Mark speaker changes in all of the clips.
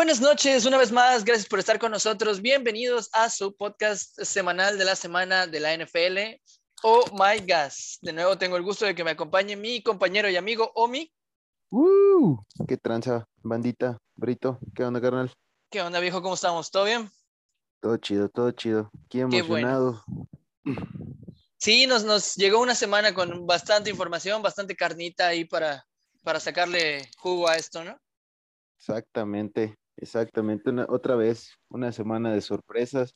Speaker 1: Buenas noches, una vez más, gracias por estar con nosotros. Bienvenidos a su podcast semanal de la semana de la NFL. Oh my gas. De nuevo tengo el gusto de que me acompañe mi compañero y amigo Omi.
Speaker 2: ¡Uh! ¡Qué tranza, bandita! Brito, ¿qué onda, carnal?
Speaker 1: ¿Qué onda, viejo? ¿Cómo estamos? ¿Todo bien?
Speaker 2: Todo chido, todo chido. Qué
Speaker 1: Qué bueno.
Speaker 2: emocionado.
Speaker 1: Sí, nos, nos llegó una semana con bastante información, bastante carnita ahí para, para sacarle jugo a esto, ¿no?
Speaker 2: Exactamente, exactamente. Una- otra vez, una semana de sorpresas.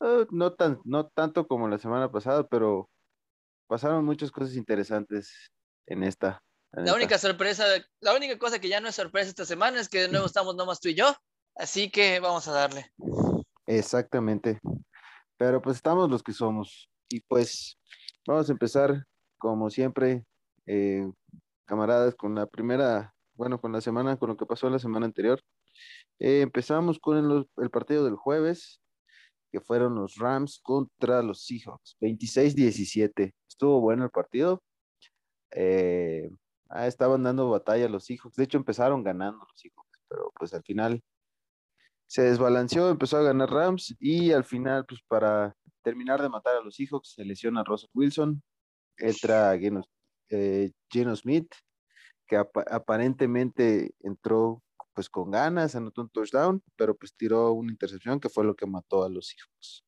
Speaker 2: Ah, no tan, no tanto como la semana pasada, pero pasaron muchas cosas interesantes en esta.
Speaker 1: La
Speaker 2: la neta.
Speaker 1: única sorpresa, la única cosa que ya no es sorpresa esta semana es que de nuevo estamos nomás tú y yo. Así que vamos a darle.
Speaker 2: Exactamente. Pero pues estamos los que somos. Y pues vamos a empezar, como siempre, eh, camaradas, con la primera, bueno, con la semana, con lo que pasó la semana anterior. Eh, empezamos con el, partido del jueves, que fueron los Rams contra los Seahawks, 26-17. Estuvo bueno el partido. Eh, ah, estaban dando batalla los Seahawks. De hecho, empezaron ganando los Seahawks, pero pues al final se desbalanceó, empezó a ganar Rams y al final, pues para terminar de matar a los Seahawks, se lesiona Russell Wilson, entra Geno, eh, Smith, que apa- aparentemente entró pues con ganas, anotó un touchdown, pero pues tiró una intercepción que fue lo que mató a los Seahawks.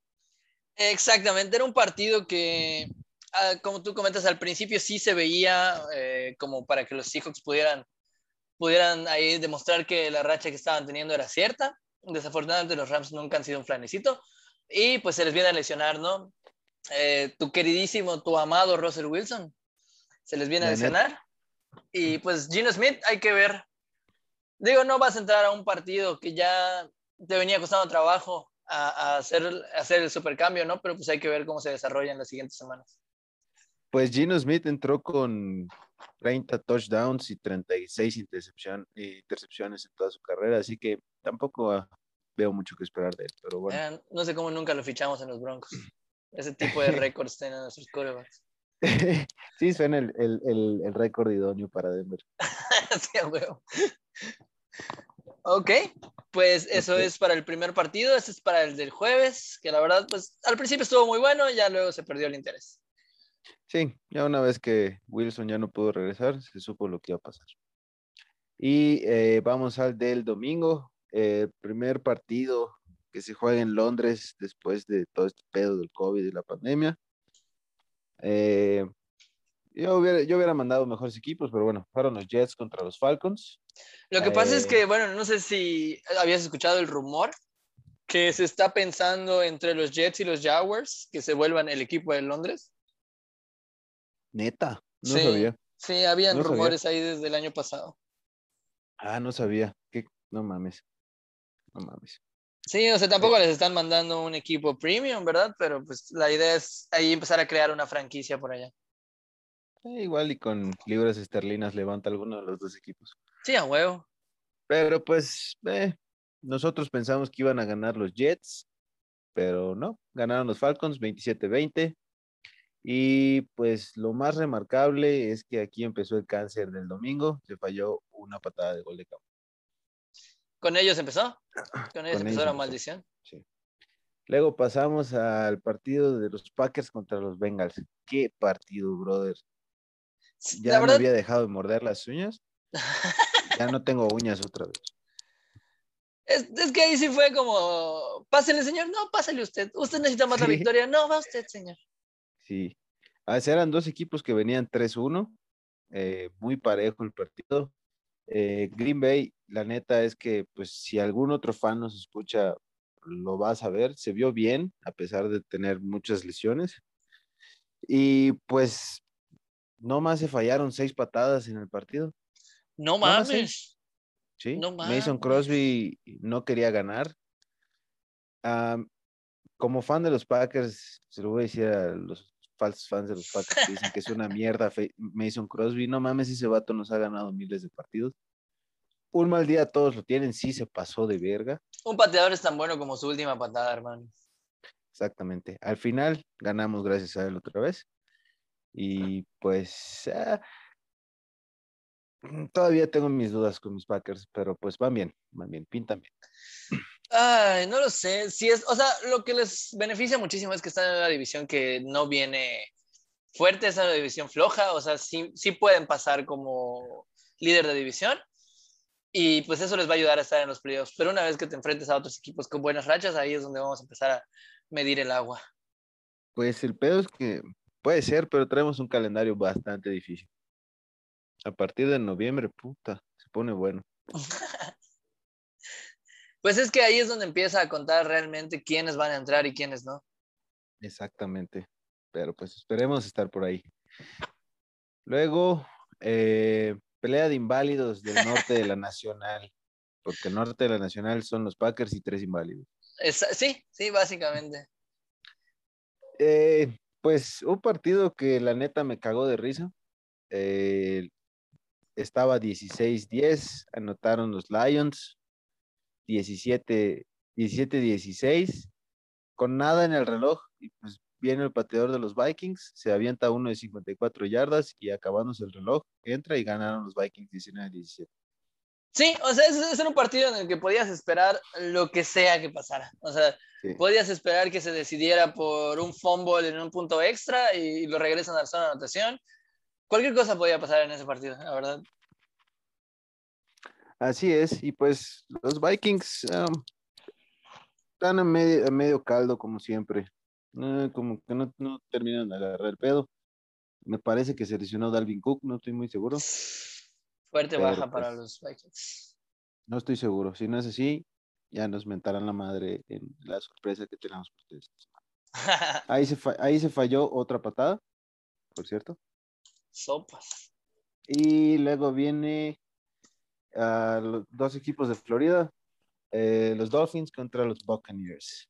Speaker 1: Exactamente, era un partido que, ah, como tú comentas, al principio sí se veía eh, como para que los Seahawks pudieran, pudieran ahí demostrar que la racha que estaban teniendo era cierta. Desafortunadamente los Rams nunca han sido un flanecito y pues se les viene a lesionar, ¿no? Eh, tu queridísimo, tu amado Russell Wilson se les viene a lesionar y pues Gino Smith hay que ver. Digo, no vas a entrar a un partido que ya te venía costando trabajo a, a hacer, a hacer el supercambio, ¿no? Pero pues hay que ver cómo se desarrolla en las siguientes semanas.
Speaker 2: Pues Geno Smith entró con 30 touchdowns y 36 intercepción, eh, intercepciones en toda su carrera, así que tampoco ah, veo mucho que esperar de él, pero bueno.
Speaker 1: Eh, no sé cómo nunca lo fichamos en los Broncos. Ese tipo de récords tienen nuestros quarterbacks.
Speaker 2: sí, suena el, el, el, el récord idóneo para Denver.
Speaker 1: Sí. Ok, pues eso es para el primer partido. Este es para el del jueves, que la verdad, pues al principio estuvo muy bueno, ya luego se perdió el interés.
Speaker 2: Sí, ya una vez que Wilson ya no pudo regresar, se supo lo que iba a pasar. Y eh, vamos al del domingo, el primer partido que se juega en Londres después de todo este pedo del COVID y la pandemia. Eh, yo, hubiera, yo hubiera mandado mejores equipos, pero bueno, fueron los Jets contra los Falcons.
Speaker 1: Lo que pasa es
Speaker 2: Eh.
Speaker 1: que, bueno, no sé si habías escuchado el rumor que se está pensando entre los Jets y los Jaguars que se vuelvan el equipo de Londres.
Speaker 2: Neta, no
Speaker 1: Sí.
Speaker 2: sabía.
Speaker 1: Sí, habían
Speaker 2: No sabía.
Speaker 1: rumores ahí desde el año pasado.
Speaker 2: Ah, no sabía. ¿Qué? No mames. No mames.
Speaker 1: Sí, o sea, tampoco les están mandando un equipo premium, ¿verdad? Pero pues la idea es ahí empezar a crear una franquicia por allá.
Speaker 2: Eh, igual y con libras esterlinas levanta alguno de los dos equipos.
Speaker 1: Sí, a huevo.
Speaker 2: Pero pues eh, nosotros pensamos que iban a ganar los Jets, pero no, ganaron los Falcons 27-20. Y pues lo más remarcable es que aquí empezó el cáncer del domingo, se falló una patada de gol de campo.
Speaker 1: ¿Con ellos empezó? Con ellos
Speaker 2: Con
Speaker 1: empezó
Speaker 2: ellos
Speaker 1: la maldición.
Speaker 2: Luego pasamos al partido de los Packers contra los Bengals. Qué partido, brother. Ya
Speaker 1: la
Speaker 2: me
Speaker 1: verdad,
Speaker 2: había dejado de morder las uñas. Ya no tengo uñas otra vez.
Speaker 1: es, es que ahí sí fue como, pásele, señor. No, pásele usted. Usted necesita más la
Speaker 2: Sí.
Speaker 1: victoria. No, va usted, señor.
Speaker 2: Sí. A veces eran dos equipos que venían 3-1. eh, muy parejo el partido. Eh, Green Bay, la neta es que, pues, si algún otro fan nos escucha, lo va a saber. Se vio bien, a pesar de tener muchas lesiones. Y pues, no más se fallaron seis patadas en el partido.
Speaker 1: No
Speaker 2: más
Speaker 1: mames.
Speaker 2: ¿sí?
Speaker 1: No
Speaker 2: Mason
Speaker 1: mames.
Speaker 2: Crosby no quería ganar. Como fan de los Packers, se lo voy a decir a los falsos fans de los Packers que dicen que es una mierda Mason Crosby. No mames, ese vato nos ha ganado miles de partidos. Un mal día todos lo tienen, sí se pasó de verga.
Speaker 1: Un pateador es tan bueno como su última patada, hermano.
Speaker 2: Exactamente. Al final ganamos gracias a él otra vez. Y pues ah, Mm, todavía tengo mis dudas con mis Packers, pero pues van bien, van bien, pintan bien.
Speaker 1: Ay, no lo sé. Si es, o sea, lo que les beneficia muchísimo es que están en una división que no viene fuerte, es una división floja, o sea, sí, sí pueden pasar como líder de división y pues eso les va a ayudar a estar en los playoffs. Pero una vez que te enfrentes a otros equipos con buenas rachas, ahí es donde vamos a empezar a medir el agua.
Speaker 2: Pues el pedo es que puede ser, pero traemos un calendario bastante difícil. A partir de noviembre, puta, se pone bueno.
Speaker 1: pues es que ahí es donde empieza a contar realmente quiénes van a entrar y quiénes no.
Speaker 2: Exactamente, pero pues esperemos estar por ahí. Luego, eh, pelea de inválidos del norte de la Nacional, porque el norte de la Nacional son los Packers y tres inválidos.
Speaker 1: sí, sí, básicamente.
Speaker 2: Eh, pues un partido que la neta me cagó de risa. Eh, estaba 16-10, anotaron los Lions, 17-16, con nada en el reloj, y pues viene el pateador de los Vikings, se avienta uno de 54 yardas y acabándose el reloj, entra y ganaron los Vikings 19-17.
Speaker 1: Sí, o sea, ese era un partido en el que podías esperar lo que sea que pasara. O sea, podías esperar que se decidiera por un fumble en un punto extra y lo regresan a la zona de anotación. Cualquier cosa podía pasar en ese partido, la verdad.
Speaker 2: Así es, y pues los Vikings um, están a medio, medio caldo como siempre. como que no, no terminan de agarrar el pedo. Me parece que se lesionó Dalvin Cook, no estoy muy seguro.
Speaker 1: Fuerte baja para pues, los Vikings.
Speaker 2: No estoy seguro. Si no es así, ya nos mentarán la madre en la sorpresa que tenemos por ustedes. ahí, se ahí se falló otra patada, por cierto.
Speaker 1: Sopas.
Speaker 2: Y luego viene a los dos equipos de Florida, eh, los Dolphins contra los Buccaneers.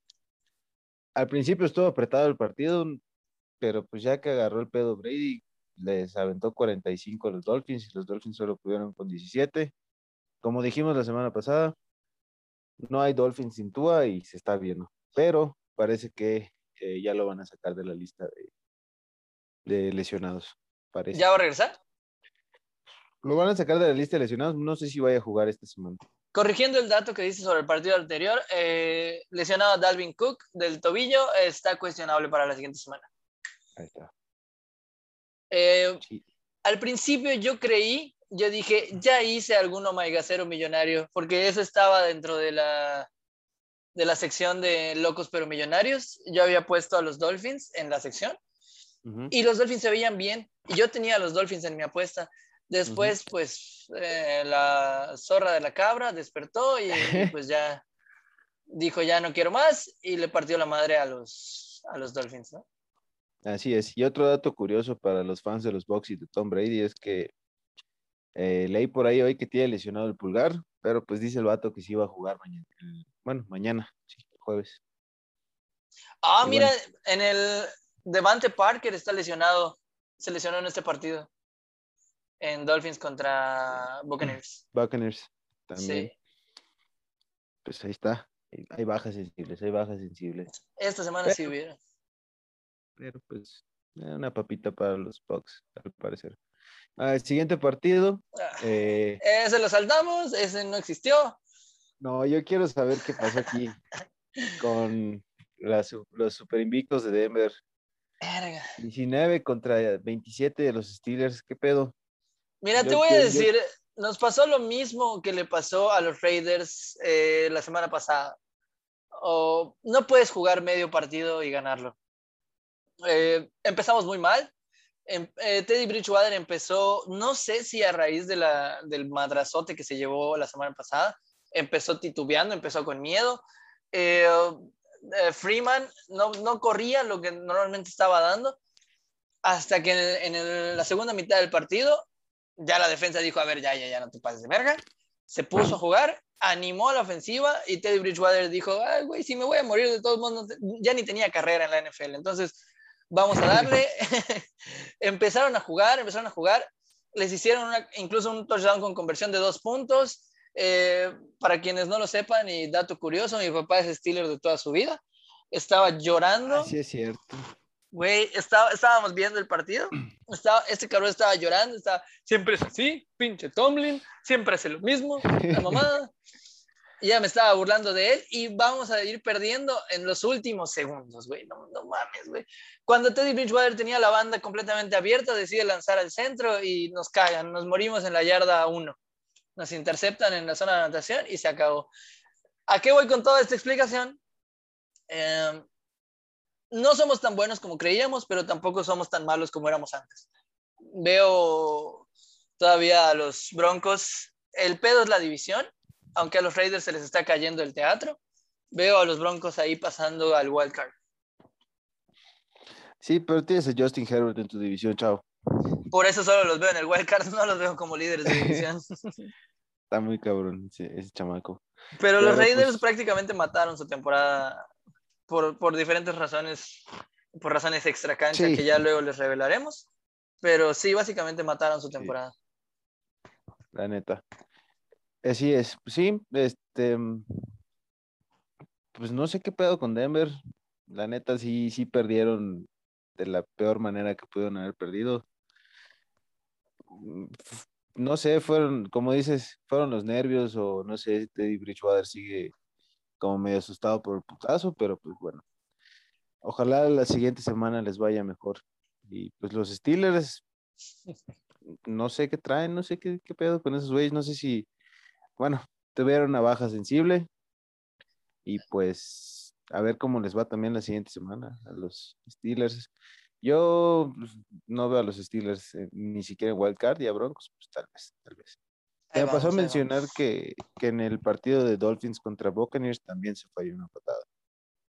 Speaker 2: Al principio estuvo apretado el partido, pero pues ya que agarró el pedo Brady, les aventó 45 a los Dolphins y los Dolphins solo pudieron con 17. Como dijimos la semana pasada, no hay Dolphins sin Tua y se está viendo, pero parece que eh, ya lo van a sacar de la lista de, lesionados. Parece.
Speaker 1: ¿Ya va a regresar?
Speaker 2: Lo van a sacar de la lista de lesionados, no sé si vaya a jugar esta semana.
Speaker 1: Corrigiendo el dato que dice sobre el partido anterior, eh, lesionado Dalvin Cook del tobillo está cuestionable para la siguiente semana.
Speaker 2: Ahí está.
Speaker 1: Eh, al principio yo creí, yo dije, ya hice algún omaigacero millonario, porque eso estaba dentro de la, de la sección de locos pero millonarios. Yo había puesto a los Dolphins en la sección y los Dolphins se veían bien y yo tenía a los Dolphins en mi apuesta. Después, pues, eh, la zorra de la cabra despertó y, pues ya dijo, ya no quiero más y le partió la madre a los, a los Dolphins, ¿no?
Speaker 2: Así es. Y otro dato curioso para los fans de los Bucks y de Tom Brady es que eh, leí por ahí hoy que tiene lesionado el pulgar, pero pues dice el vato que sí iba a jugar mañana. Bueno, mañana, sí, jueves.
Speaker 1: Ah, mira, en el Devante Parker está lesionado. Se lesionó en este partido. En Dolphins contra Buccaneers.
Speaker 2: Buccaneers también. Sí. Pues ahí está. Hay bajas sensibles, hay bajas sensibles.
Speaker 1: Esta semana sí hubiera
Speaker 2: pero pues una papita para los Bucks, al parecer. el siguiente partido.
Speaker 1: Ah, eh, ese lo saltamos, ese no existió.
Speaker 2: No, yo quiero saber qué pasó aquí con los super invictos de Denver. 19 contra 27 de los Steelers, ¿qué pedo?
Speaker 1: Mira, te voy a decir, nos pasó lo mismo que le pasó a los Raiders eh, la semana pasada. O no puedes jugar medio partido y ganarlo. Eh, empezamos muy mal. Em, eh, Teddy Bridgewater empezó, no sé si a raíz de la, del madrazote que se llevó la semana pasada, empezó titubeando, empezó con miedo. Eh, Freeman no, no, corría lo que normalmente estaba dando, hasta que en, la segunda mitad del partido, ya la defensa dijo, a ver, ya, ya, ya, no te pases de verga. Se puso a jugar, animó a la ofensiva y Teddy Bridgewater dijo, ay, güey, si me voy a morir de todos modos, ya ni tenía carrera en la NFL. Entonces, vamos a darle. empezaron a jugar, empezaron a jugar. Les hicieron incluso un touchdown con conversión de dos puntos. Eh, para quienes no lo sepan, y dato curioso, mi papá es Steeler de toda su vida. Estaba llorando.
Speaker 2: Sí, es cierto.
Speaker 1: Güey, estaba, estábamos viendo el partido Estaba, este cabrón estaba llorando, estaba, siempre es así, pinche Tomlin, siempre hace lo mismo, la mamada. Ya me estaba burlando de él y vamos a ir perdiendo en los últimos segundos, güey. No, mames, güey. Cuando Teddy Bridgewater tenía la banda completamente abierta, decide lanzar al centro y nos cagan, nos morimos en la yarda 1. Nos interceptan en la zona de anotación y se acabó. ¿A qué voy con toda esta explicación? Eh, no somos tan buenos como creíamos, pero tampoco somos tan malos como éramos antes. Veo todavía a los Broncos. El pedo es la división, aunque a los Raiders se les está cayendo el teatro. Veo a los Broncos ahí pasando al wild card.
Speaker 2: Sí, pero tienes a Justin Herbert en tu división, chao.
Speaker 1: Por eso solo los veo en el wild card, no los veo como líderes de división.
Speaker 2: Está muy cabrón ese, chamaco.
Speaker 1: Pero, los Raiders pues prácticamente mataron su temporada por, diferentes razones, por razones extra cancha que ya luego les revelaremos. Pero sí, básicamente mataron su temporada.
Speaker 2: La neta. Así es. Sí, este. Pues no sé qué pedo con Denver. La neta, sí, sí perdieron de la peor manera que pudieron haber perdido. No sé, fueron, como dices, fueron los nervios o no sé, Teddy Bridgewater sigue como medio asustado por el putazo, pero pues bueno. Ojalá la siguiente semana les vaya mejor. Y pues los Steelers, no sé qué traen, no sé qué, qué pedo con esos güeyes, no sé si, bueno, tuvieron una baja sensible. Y pues a ver cómo les va también la siguiente semana a los Steelers. Yo pues, no veo a los Steelers eh, ni siquiera en Wildcard y a Broncos, pues tal vez, tal vez. Me pasó a mencionar que, en el partido de Dolphins contra Buccaneers también se falló una patada.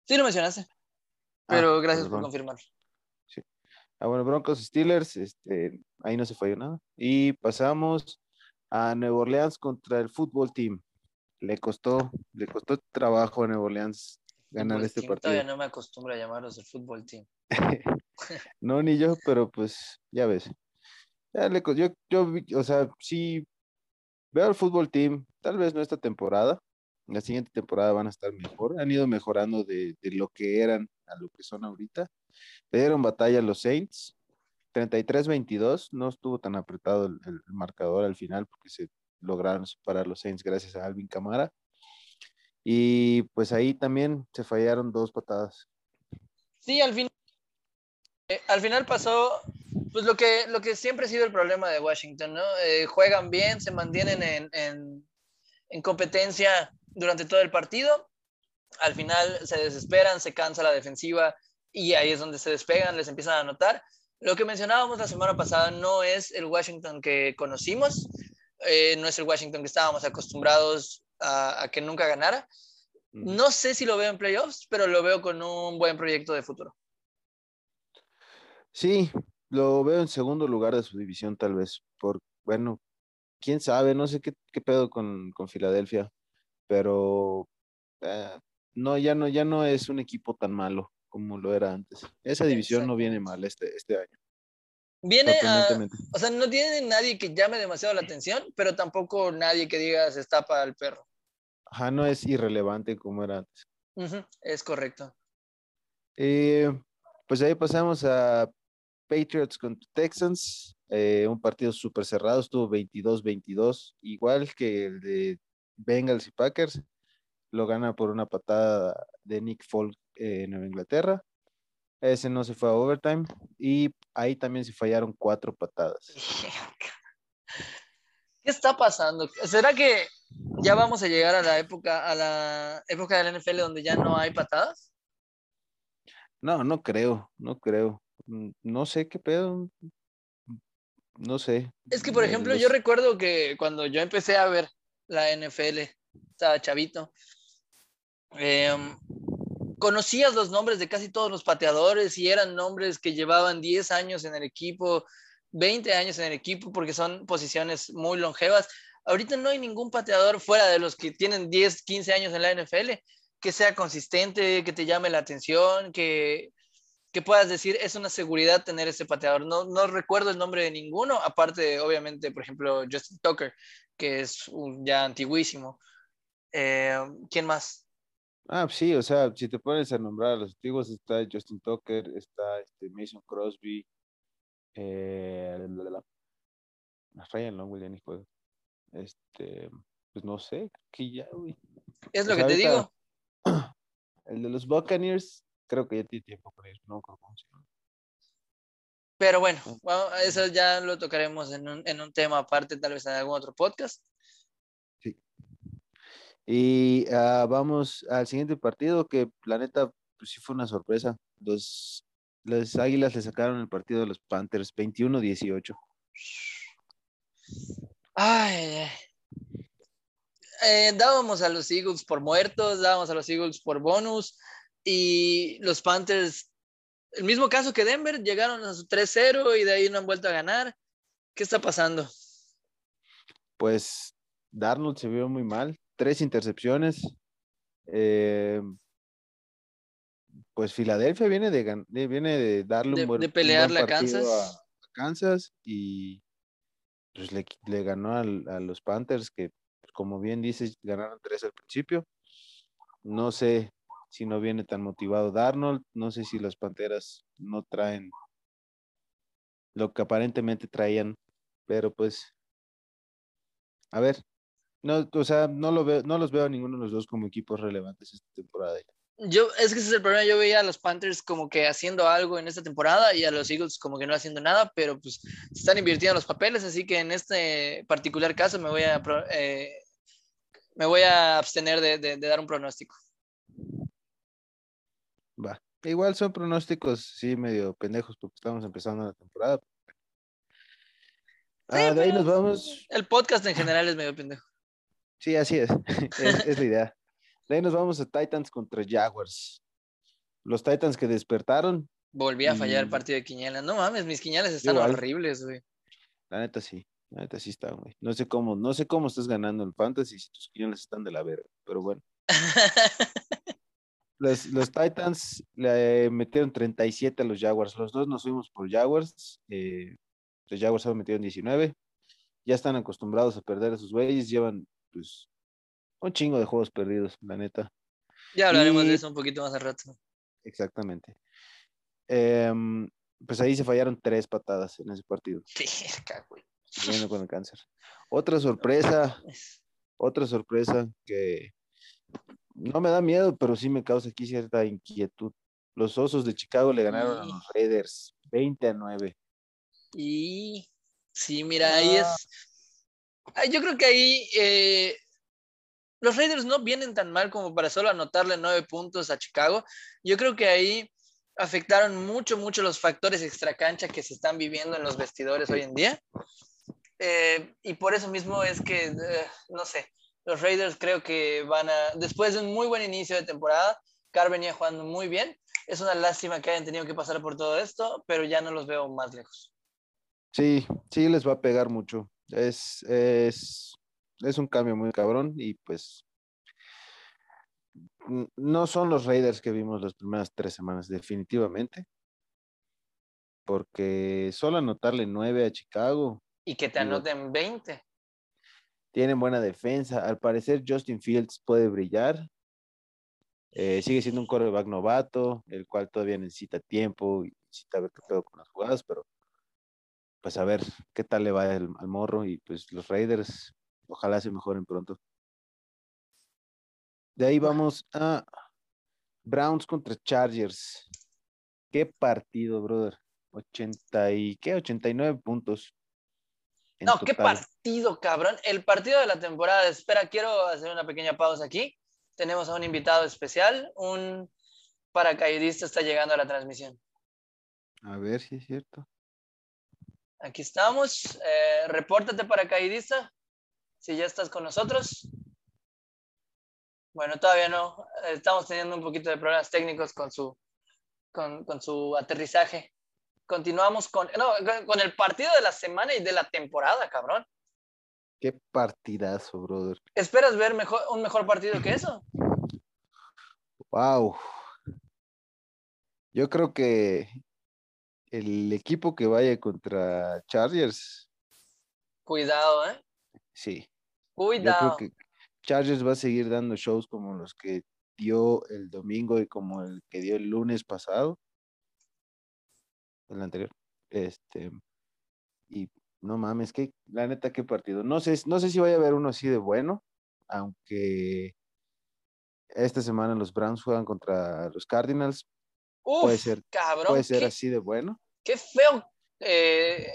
Speaker 1: Sí, lo mencionaste. Ah, pero gracias por confirmar.
Speaker 2: Sí. Ah, bueno, Broncos Steelers, este, ahí no se falló nada. Y pasamos a Nueva Orleans contra el fútbol team. Le costó, le costó trabajo a Nueva Orleans ganar este partido.
Speaker 1: Todavía no me acostumbro a llamarlos el fútbol team.
Speaker 2: no, ni yo, pero pues ya ves. Ya le, yo, yo, o sea, sí Veo al fútbol team, tal vez no esta temporada, la siguiente temporada van a estar mejor, han ido mejorando de, lo que eran a lo que son ahorita. Le dieron batalla a los Saints, 33-22, no estuvo tan apretado el, marcador al final porque se lograron separar los Saints gracias a Alvin Camara. Y pues ahí también se fallaron dos patadas.
Speaker 1: Sí, al final, eh, al final pasó pues lo que, lo que siempre ha sido el problema de Washington, ¿no? Eh, juegan bien, se mantienen en, en, en, competencia durante todo el partido, al final se desesperan, se cansa la defensiva y ahí es donde se despegan, les empiezan a anotar. Lo que mencionábamos la semana pasada no es el Washington que conocimos, eh, no es el Washington que estábamos acostumbrados a, a que nunca ganara. No sé si lo veo en playoffs, pero lo veo con un buen proyecto de futuro.
Speaker 2: Sí, lo veo en segundo lugar de su división, tal vez. Por, bueno, quién sabe, no sé qué, qué pedo con, con, Filadelfia, pero eh, no, ya no, ya no es un equipo tan malo como lo era antes. Esa división no viene mal este, este año.
Speaker 1: Viene a, o sea, no tiene nadie que llame demasiado la atención, pero tampoco nadie que diga se está para el perro.
Speaker 2: Ajá, no es irrelevante como era antes.
Speaker 1: es correcto.
Speaker 2: Eh, pues ahí pasamos a Patriots contra Texans, eh, un partido súper cerrado, estuvo 22-22, igual que el de Bengals y Packers, lo gana por una patada de Nick Folk en Nueva Inglaterra. Ese no se fue a overtime y ahí también se fallaron cuatro patadas.
Speaker 1: ¿Qué está pasando? ¿Será que ya vamos a llegar a la época, a la época del NFL donde ya no hay patadas?
Speaker 2: No, no creo, no creo. No sé qué pedo. No sé.
Speaker 1: Es que, por ejemplo, yo recuerdo que cuando yo empecé a ver la NFL, estaba chavito, em, conocías los nombres de casi todos los pateadores y eran nombres que llevaban 10 años en el equipo, 20 años en el equipo, porque son posiciones muy longevas. Ahorita no hay ningún pateador fuera de los que tienen 10, 15 años en la NFL que sea consistente, que te llame la atención, que, que puedas decir, es una seguridad tener ese pateador. No, no recuerdo el nombre de ninguno, aparte, obviamente, por ejemplo, Justin Tucker, que es un, ya antiguísimo. Eh, ¿Quién más?
Speaker 2: Ah, sí, o sea, si te pones a nombrar a los antiguos, está Justin Tucker, está este Mason Crosby, Eh, la, la, Ryan ya ni juega. Este, pues no sé, que ya, güey.
Speaker 1: Es lo que te digo.
Speaker 2: El de los Buccaneers, creo que ya tiene tiempo con ellos, no creo
Speaker 1: Pero bueno, eso ya lo tocaremos en un, en un tema aparte, tal vez en algún otro podcast.
Speaker 2: Y uh, vamos al siguiente partido, que la neta, pues sí fue una sorpresa. Los, las Águilas le sacaron el partido de los Panthers 21-18.
Speaker 1: Ay, eh, dábamos a los Eagles por muertos, dábamos a los Eagles por bonus y los Panthers, el mismo caso que Denver, llegaron a su 3-0 y de ahí no han vuelto a ganar. ¿Qué está pasando?
Speaker 2: Pues Darnold se vio muy mal, tres intercepciones. Eh, pues Filadelfia viene de, viene de darle un buen,
Speaker 1: de pelearle
Speaker 2: a
Speaker 1: Kansas.
Speaker 2: A, Kansas y pues le, le ganó a los Panthers que como bien dices, ganaron tres al principio. No sé si no viene tan motivado Darnold, no sé si las Panteras no traen lo que aparentemente traían, pero pues, a ver, no, o sea, no lo veo, no los veo a ninguno de los dos como equipos relevantes esta temporada.
Speaker 1: Yo, es que ese es el problema, yo veía a los Panthers como que haciendo algo en esta temporada y a los Eagles como que no haciendo nada, pero pues se están invirtiendo los papeles, así que en este particular caso me voy a eh, me voy a abstener de, dar un pronóstico.
Speaker 2: Va. Igual son pronósticos, sí, medio pendejos porque estamos empezando la temporada. ah, de ahí nos vamos.
Speaker 1: El podcast en general es medio pendejo.
Speaker 2: Sí, así es. es, la idea. De ahí nos vamos a Titans contra Jaguars. Los Titans que despertaron.
Speaker 1: Volví a fallar el partido de Quiñelas. No mames, mis Quiñelas están horribles, güey.
Speaker 2: La neta sí. Ahorita sí está, güey. No sé cómo, no sé cómo estás ganando el fantasy si tus quiñones están de la verga, pero bueno. los, los, Titans le metieron 37 a los Jaguars. Los dos nos fuimos por Jaguars. Eh, los Jaguars han metido 19. Ya están acostumbrados a perder a sus güeyes. Llevan, pues, un chingo de juegos perdidos, la neta.
Speaker 1: Ya hablaremos de eso un poquito más al rato.
Speaker 2: Exactamente. Em, pues ahí se fallaron tres patadas en ese partido.
Speaker 1: Sí, güey
Speaker 2: con el cáncer. Otra sorpresa, otra sorpresa que no me da miedo, pero sí me causa aquí cierta inquietud. Los Osos de Chicago le ganaron a los Raiders 20 a 9.
Speaker 1: Y sí, mira, ahí es. Yo creo que ahí eh, los Raiders no vienen tan mal como para solo anotarle nueve puntos a Chicago. Yo creo que ahí afectaron mucho, mucho los factores extracancha que se están viviendo en los vestidores hoy en día. Eh, y por eso mismo es que, eh, no sé, los Raiders creo que van a, después de un muy buen inicio de temporada, Carr venía jugando muy bien. Es una lástima que hayan tenido que pasar por todo esto, pero ya no los veo más lejos.
Speaker 2: Sí, sí les va a pegar mucho. Es, es, es un cambio muy cabrón y pues no son los Raiders que vimos las primeras tres semanas, definitivamente. Porque solo anotarle nueve a Chicago
Speaker 1: y que te anoten 20.
Speaker 2: Tienen buena defensa. Al parecer, Justin Fields puede brillar. Eh, sigue siendo un quarterback novato, el cual todavía necesita tiempo y necesita ver qué pedo con las jugadas, pero pues a ver qué tal le va al morro y pues los Raiders, ojalá se mejoren pronto. De ahí vamos a Browns contra Chargers. Qué partido, brother. 80 y qué 89 puntos.
Speaker 1: No, qué partido, cabrón. El partido de la temporada. Espera, quiero hacer una pequeña pausa aquí. Tenemos a un invitado especial. Un paracaidista está llegando a la transmisión.
Speaker 2: A ver si es cierto.
Speaker 1: Aquí estamos. Eh, repórtate, paracaidista. Si ya estás con nosotros. Bueno, todavía no. Estamos teniendo un poquito de problemas técnicos con su, con, con su aterrizaje continuamos con, con el partido de la semana y de la temporada, cabrón.
Speaker 2: Qué partidazo, brother.
Speaker 1: ¿Esperas ver mejor, un mejor partido que eso?
Speaker 2: Wow. Yo creo que el equipo que vaya contra Chargers.
Speaker 1: Cuidado, ¿eh?
Speaker 2: Sí.
Speaker 1: Cuidado.
Speaker 2: Yo creo que Chargers va a seguir dando shows como los que dio el domingo y como el que dio el lunes pasado el anterior. Este, y no mames, que la neta, qué partido. No sé, no sé si vaya a haber uno así de bueno, aunque esta semana los Browns juegan contra los Cardinals. Puede ser,
Speaker 1: cabrón,
Speaker 2: puede ser así de bueno.
Speaker 1: Qué feo eh,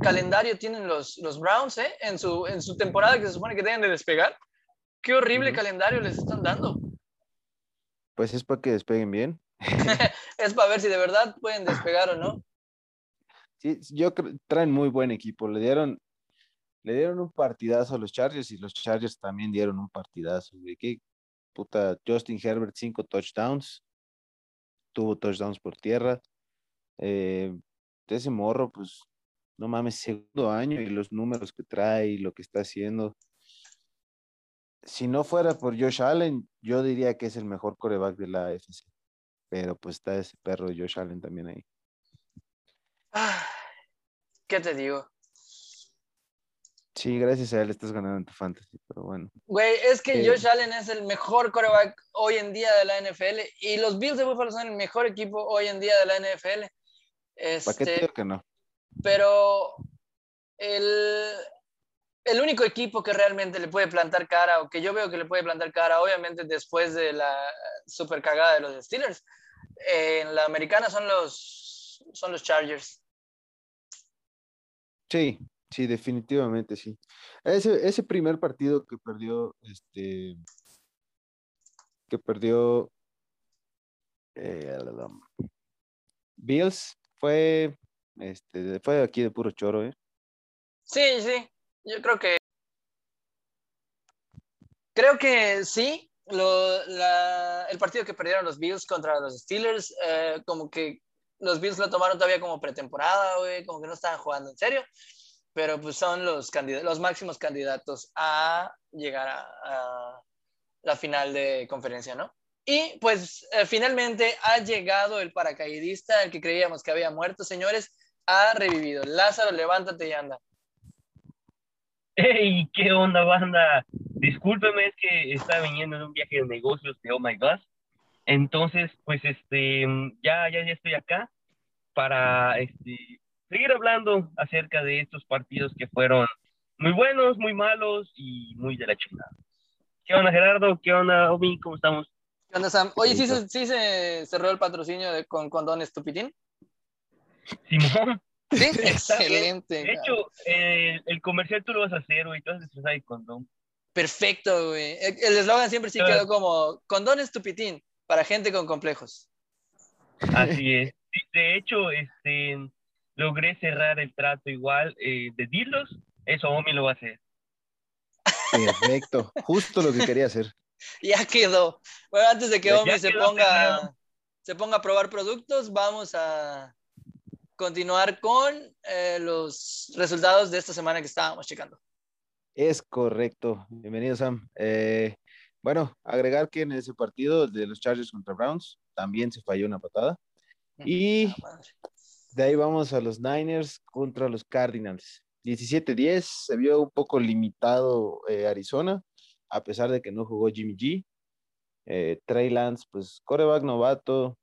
Speaker 1: calendario tienen los, los Browns, ¿eh? En su, en su temporada que se supone que deben de despegar. Qué horrible calendario les están dando.
Speaker 2: Pues es para que despeguen bien.
Speaker 1: es para ver si de verdad pueden despegar o no.
Speaker 2: Sí, yo creo traen muy buen equipo. Le dieron, le dieron un partidazo a los Chargers y los Chargers también dieron un partidazo. ¿Qué puta? Justin Herbert, cinco touchdowns. Tuvo touchdowns por tierra. Eh, ese morro, pues, no mames, segundo año y los números que trae y lo que está haciendo. Si no fuera por Josh Allen, yo diría que es el mejor coreback de la AFC. Pero pues está ese perro Josh Allen también ahí.
Speaker 1: Ah, ¿Qué te digo?
Speaker 2: Sí, gracias a él estás ganando en tu fantasy, pero bueno.
Speaker 1: Güey, es que eh, Josh Allen es el mejor coreback hoy en día de la NFL y los Bills de Buffalo son el mejor equipo hoy en día de la NFL.
Speaker 2: ¿Para qué este, que no?
Speaker 1: Pero el, el único equipo que realmente le puede plantar cara, o que yo veo que le puede plantar cara, obviamente después de la super cagada de los Steelers, en la americana son los, son los Chargers.
Speaker 2: Sí, sí, definitivamente sí. Ese, ese primer partido que perdió, este, que perdió eh, Bills fue, este, fue aquí de puro choro, ¿eh?
Speaker 1: Sí, sí, yo creo que. Creo que sí. el partido que perdieron los Bills contra los Steelers, eh, como que los Bills lo tomaron todavía como pretemporada, güey, como que no estaban jugando en serio, pero pues son los, los máximos candidatos a llegar a, la final de conferencia, ¿no? Y pues eh, finalmente ha llegado el paracaidista, el que creíamos que había muerto, señores, ha revivido. Lázaro, levántate y anda.
Speaker 3: Hey, ¿qué onda, banda? Discúlpeme, es que estaba viniendo de un viaje de negocios de Oh My God. Entonces, pues, este, ya, ya, ya estoy acá para, este, seguir hablando acerca de estos partidos que fueron muy buenos, muy malos y muy de la chingada. ¿Qué onda, Gerardo? ¿Qué onda, Omi? ¿Cómo estamos?
Speaker 1: ¿Qué onda, Sam? Oye, ¿sí, ¿sí se cerró el patrocinio de, con Condón Estupitín?
Speaker 3: Simón.
Speaker 1: Sí, excelente.
Speaker 3: De hecho, el comercial tú lo vas a hacer, güey, tú vas a el condón.
Speaker 1: Perfecto, güey. El eslogan siempre sí quedó como condón estupitín para gente con complejos.
Speaker 3: Así es. De hecho, este, logré cerrar el trato igual eh, de Dilos. Eso Omi lo va a hacer.
Speaker 2: Perfecto. Justo lo que quería hacer.
Speaker 1: Ya quedó. Bueno, antes de que Omi se ponga, se ponga a probar productos, vamos a, continuar con eh, los resultados de esta semana que estábamos checando.
Speaker 2: Es correcto. Bienvenido, Sam. Eh, bueno, agregar que en ese partido de los Chargers contra Browns también se falló una patada. Y de ahí vamos a los Niners contra los Cardinals. 17-10, se vio un poco limitado eh, Arizona, a pesar de que no jugó Jimmy G. Trey Lance, pues coreback novato,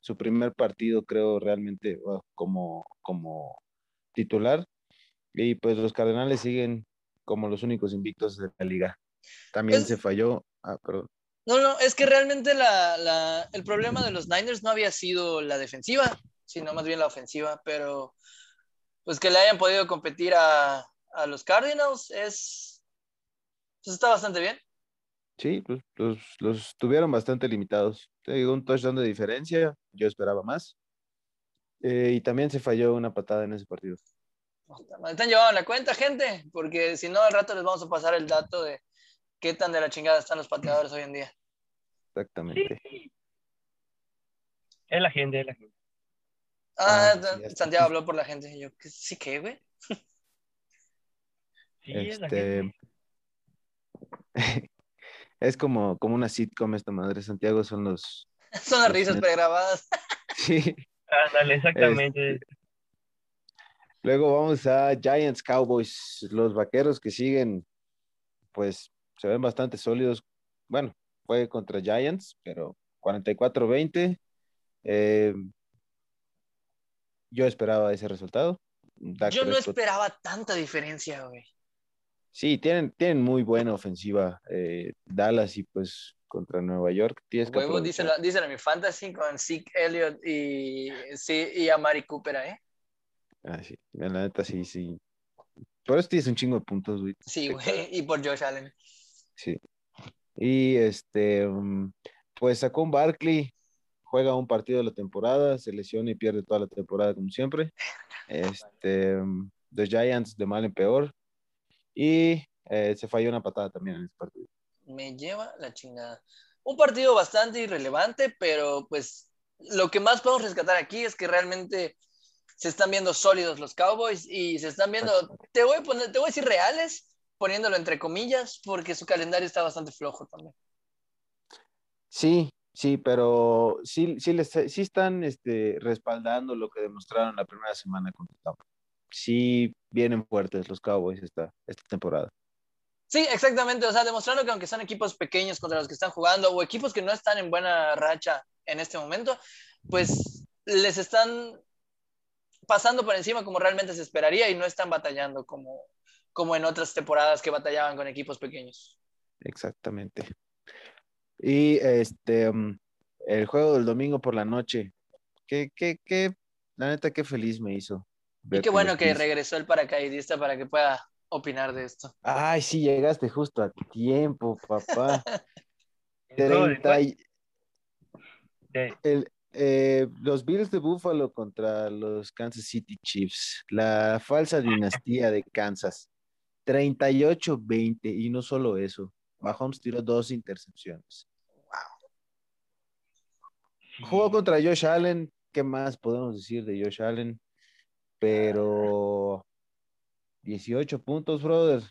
Speaker 2: su primer partido, creo, realmente como, como titular. Y pues los Cardenales siguen como los únicos invictos de la liga. También se falló. Ah, perdón.
Speaker 1: No, no, es que realmente la, el problema de los Niners no había sido la defensiva, sino más bien la ofensiva, pero pues que le hayan podido competir a, a los Cardinals es, pues está bastante bien.
Speaker 2: Sí, pues los, los tuvieron bastante limitados. Te digo, un touchdown de diferencia, yo esperaba más. Eh, y también se falló una patada en ese partido.
Speaker 1: están llevando la cuenta, gente, porque si no, al rato les vamos a pasar el dato de qué tan de la chingada están los pateadores hoy en día.
Speaker 2: Exactamente.
Speaker 3: Es la gente, es la gente.
Speaker 1: Ah, ah Santiago habló por la gente. Y yo, ¿sí qué, güey?
Speaker 3: Sí, es la gente.
Speaker 2: Es como, como una sitcom esta madre, Santiago, son los...
Speaker 1: son las risas pregrabadas.
Speaker 2: sí.
Speaker 3: Ándale, exactamente. Este,
Speaker 2: luego vamos a Giants Cowboys, los vaqueros que siguen, pues se ven bastante sólidos. Bueno, fue contra Giants, pero 44-20. Eh, yo esperaba ese resultado. Dak
Speaker 1: Yo no esperaba tanta diferencia, güey.
Speaker 2: Sí, tienen, tienen muy buena ofensiva eh, Dallas y pues contra Nueva York. Tienes
Speaker 1: Huevo, díselo, díselo a mi fantasy con Zeke Elliott y, sí, y a Mari Cooper, ¿eh?
Speaker 2: Ah, sí, la neta sí, sí. Por eso tienes un chingo de puntos, güey.
Speaker 1: Sí, güey, y por Josh Allen.
Speaker 2: Sí. Y este, mm, pues sacó un Barkley, juega un partido de la temporada, se lesiona y pierde toda la temporada como siempre. Este, los Giants de mal en peor. Y eh, se falló una patada también en ese partido.
Speaker 1: Me lleva la chingada. Un partido bastante irrelevante, pero pues lo que más podemos rescatar aquí es que realmente se están viendo sólidos los Cowboys y se están viendo, te voy a poner, te voy a decir reales, poniéndolo entre comillas, porque su calendario está bastante flojo también.
Speaker 2: Sí, sí, pero sí, sí, les, sí están este, respaldando lo que demostraron la primera semana contra Tampa. Sí vienen fuertes los Cowboys esta, esta temporada.
Speaker 1: Sí, exactamente, o sea, demostrando que aunque son equipos pequeños contra los que están jugando o equipos que no están en buena racha en este momento, pues les están pasando por encima como realmente se esperaría y no están batallando como, como en otras temporadas que batallaban con equipos pequeños.
Speaker 2: Exactamente. Y este, um, el juego del domingo por la noche, qué, qué, qué, la neta, qué feliz me hizo.
Speaker 1: Y qué bueno que regresó el paracaidista para que pueda opinar de esto.
Speaker 2: Ay, sí, llegaste justo a tiempo, papá.
Speaker 3: El juego de-
Speaker 2: 30 y- el, eh, los Bills de Buffalo contra los Kansas City Chiefs, la falsa dinastía de Kansas, 38-20 y no solo eso, Mahomes tiró dos intercepciones. Jugó contra Josh Allen, ¿qué más podemos decir de Josh Allen? Pero 18 puntos, brother.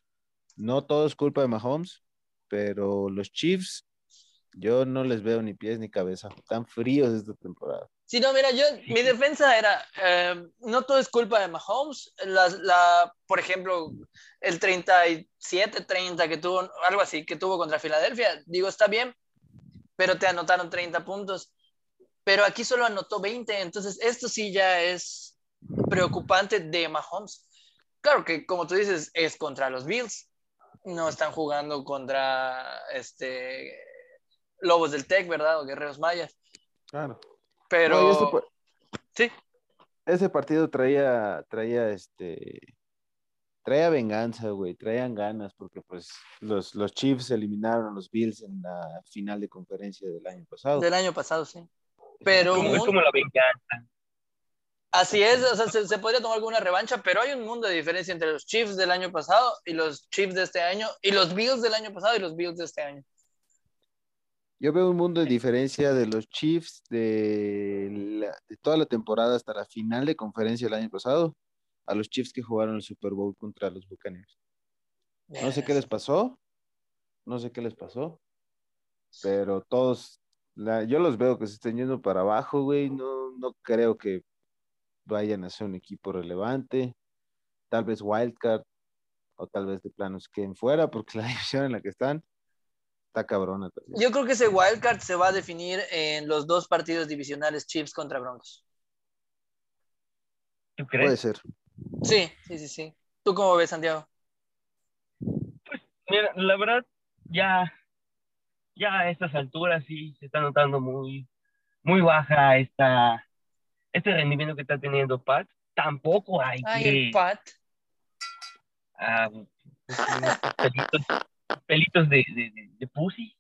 Speaker 2: No todo es culpa de Mahomes, pero los Chiefs, yo no les veo ni pies ni cabeza. Están fríos esta temporada.
Speaker 1: Sí, no, mira, yo, mi defensa era, eh, no todo es culpa de Mahomes, la, la, por ejemplo, el 37-30 que tuvo, algo así, que tuvo contra Filadelfia, digo, está bien, pero te anotaron 30 puntos, pero aquí solo anotó 20, entonces esto sí ya es preocupante de Mahomes. Claro que, como tú dices, es contra los Bills, no están jugando contra este, Lobos del Tec, ¿verdad? O Guerreros Mayas.
Speaker 2: Claro.
Speaker 1: Pero
Speaker 2: No, este
Speaker 1: sí,
Speaker 2: Ese partido traía, traía este, traía venganza, güey, traían ganas, porque pues los, los Chiefs eliminaron a los Bills en la final de conferencia del año pasado.
Speaker 1: del año pasado, sí. Pero
Speaker 3: como- es como la venganza.
Speaker 1: así es, o sea, se, se podría tomar alguna revancha, pero hay un mundo de diferencia entre los Chiefs del año pasado y los Chiefs de este año, y los Bills del año pasado y los Bills de este año.
Speaker 2: Yo veo un mundo de diferencia de los Chiefs de, la- de toda la temporada hasta la final de conferencia del año pasado a los Chiefs que jugaron el Super Bowl contra los Buccaneers. No sé qué les pasó, no sé qué les pasó, pero todos, la- yo los veo que se están yendo para abajo, güey, no, no creo que vayan a ser un equipo relevante, tal vez wildcard, o tal vez de planos queden fuera, porque la división en la que están está cabrona también.
Speaker 1: Yo creo que ese wildcard se va a definir en los dos partidos divisionales Chiefs contra Broncos.
Speaker 3: ¿Tú
Speaker 2: Puede
Speaker 3: crees?
Speaker 2: ser.
Speaker 1: Sí, sí, sí, sí. ¿Tú cómo ves, Santiago?
Speaker 3: Mira, la verdad, ya, ya a estas alturas sí se está notando muy, muy baja esta, este rendimiento que está teniendo Pat. Tampoco hay
Speaker 1: Ay,
Speaker 3: que
Speaker 1: el Pat.
Speaker 3: ah, pelitos, pelitos de, de, de, de pussy.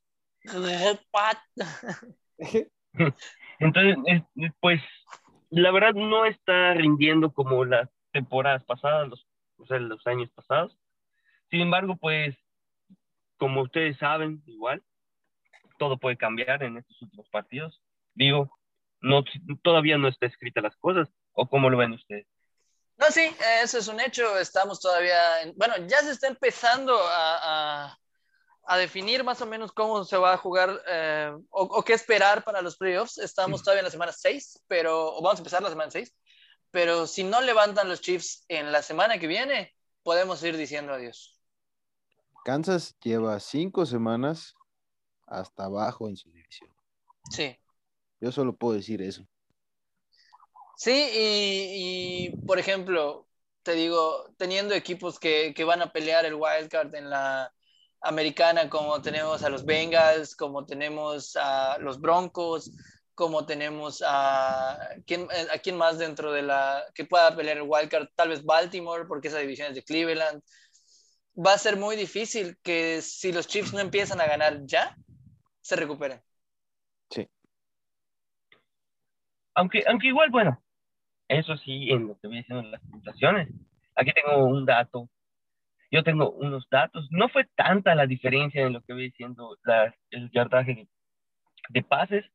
Speaker 1: Pat.
Speaker 3: Entonces, es- es, pues, la verdad no está rindiendo como las temporadas pasadas, los, o sea, los años pasados. Sin embargo, pues, como ustedes saben, igual, todo puede cambiar en estos últimos partidos. Digo, no, todavía no está escrita las cosas, o cómo lo ven ustedes.
Speaker 1: No, sí, eso es un hecho. Estamos todavía, en- bueno, ya se está empezando a, a- a definir más o menos cómo se va a jugar eh, o, o qué esperar para los playoffs. Estamos todavía en la semana 6, pero o vamos a empezar la semana 6. Pero si no levantan los Chiefs en la semana que viene, podemos ir diciendo adiós.
Speaker 2: Kansas lleva cinco semanas hasta abajo en su división.
Speaker 1: Sí,
Speaker 2: Yo solo puedo decir eso.
Speaker 1: Sí, y, y, por ejemplo, te digo, teniendo equipos que, que van a pelear el wildcard en la americana, como tenemos a los Bengals, como tenemos a los Broncos, como tenemos a quién, a quién más dentro de la que pueda pelear el wildcard, tal vez Baltimore, porque esa división es de Cleveland. Va a ser muy difícil que si los Chiefs no empiezan a ganar ya, se recuperen.
Speaker 2: Sí.
Speaker 3: Aunque, aunque igual, bueno, eso sí, en lo que voy diciendo las puntuaciones. Aquí tengo un dato. Yo tengo unos datos. No fue tanta la diferencia en lo que voy diciendo la, el yardaje de, de pases,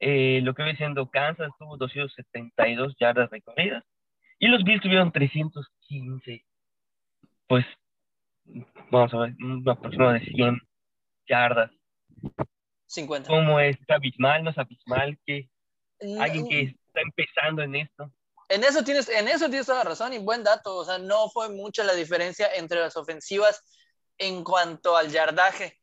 Speaker 3: eh, lo que viene siendo Kansas tuvo 272 yardas recorridas y los Bills tuvieron 315. Pues, vamos a ver, un aproximado de 100 yardas.
Speaker 1: 50.
Speaker 3: ¿Cómo es? ¿Es abismal? ¿No es abismal? que Alguien que está empezando en esto.
Speaker 1: En eso, tienes, en eso tienes toda la razón y buen dato. O sea, no fue mucha la diferencia entre las ofensivas en cuanto al yardaje.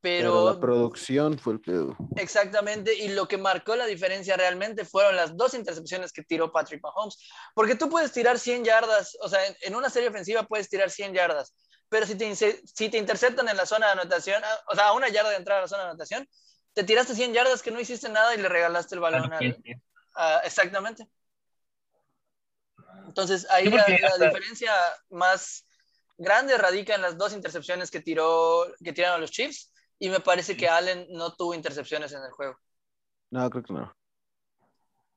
Speaker 1: Pero,
Speaker 2: la producción fue el pedo.
Speaker 1: Exactamente, y lo que marcó la diferencia realmente fueron las dos intercepciones que tiró Patrick Mahomes, porque tú puedes tirar 100 yardas, o sea, en una serie ofensiva puedes tirar 100 yardas, pero si te, si te interceptan en la zona de anotación, ah, o sea, a una yarda de entrada a la zona de anotación, te tiraste 100 yardas que no hiciste nada y le regalaste el balón al, a, exactamente. Entonces, ahí la, la diferencia más grande radica en las dos intercepciones que tiró que tiraron los Chiefs y me parece que Allen no tuvo intercepciones en el juego.
Speaker 2: No, creo que no.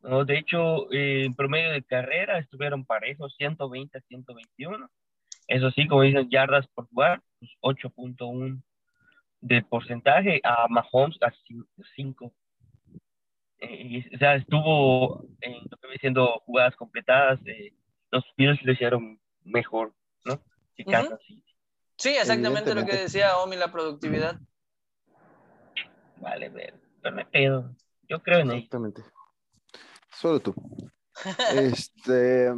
Speaker 3: No, de hecho, eh, en promedio de carrera estuvieron parejos, 120 a 121. Eso sí, como dicen, yardas por jugar, pues 8.1 de porcentaje a Mahomes a 5. Eh, o sea, estuvo en lo que viene siendo jugadas completadas, eh, los Bills lo hicieron mejor, ¿no?
Speaker 1: Sí, uh -huh. sí exactamente lo que decía Omi, la productividad.
Speaker 3: Vale, pero me pedo. Yo creo en
Speaker 2: Exactamente. Solo tú. este.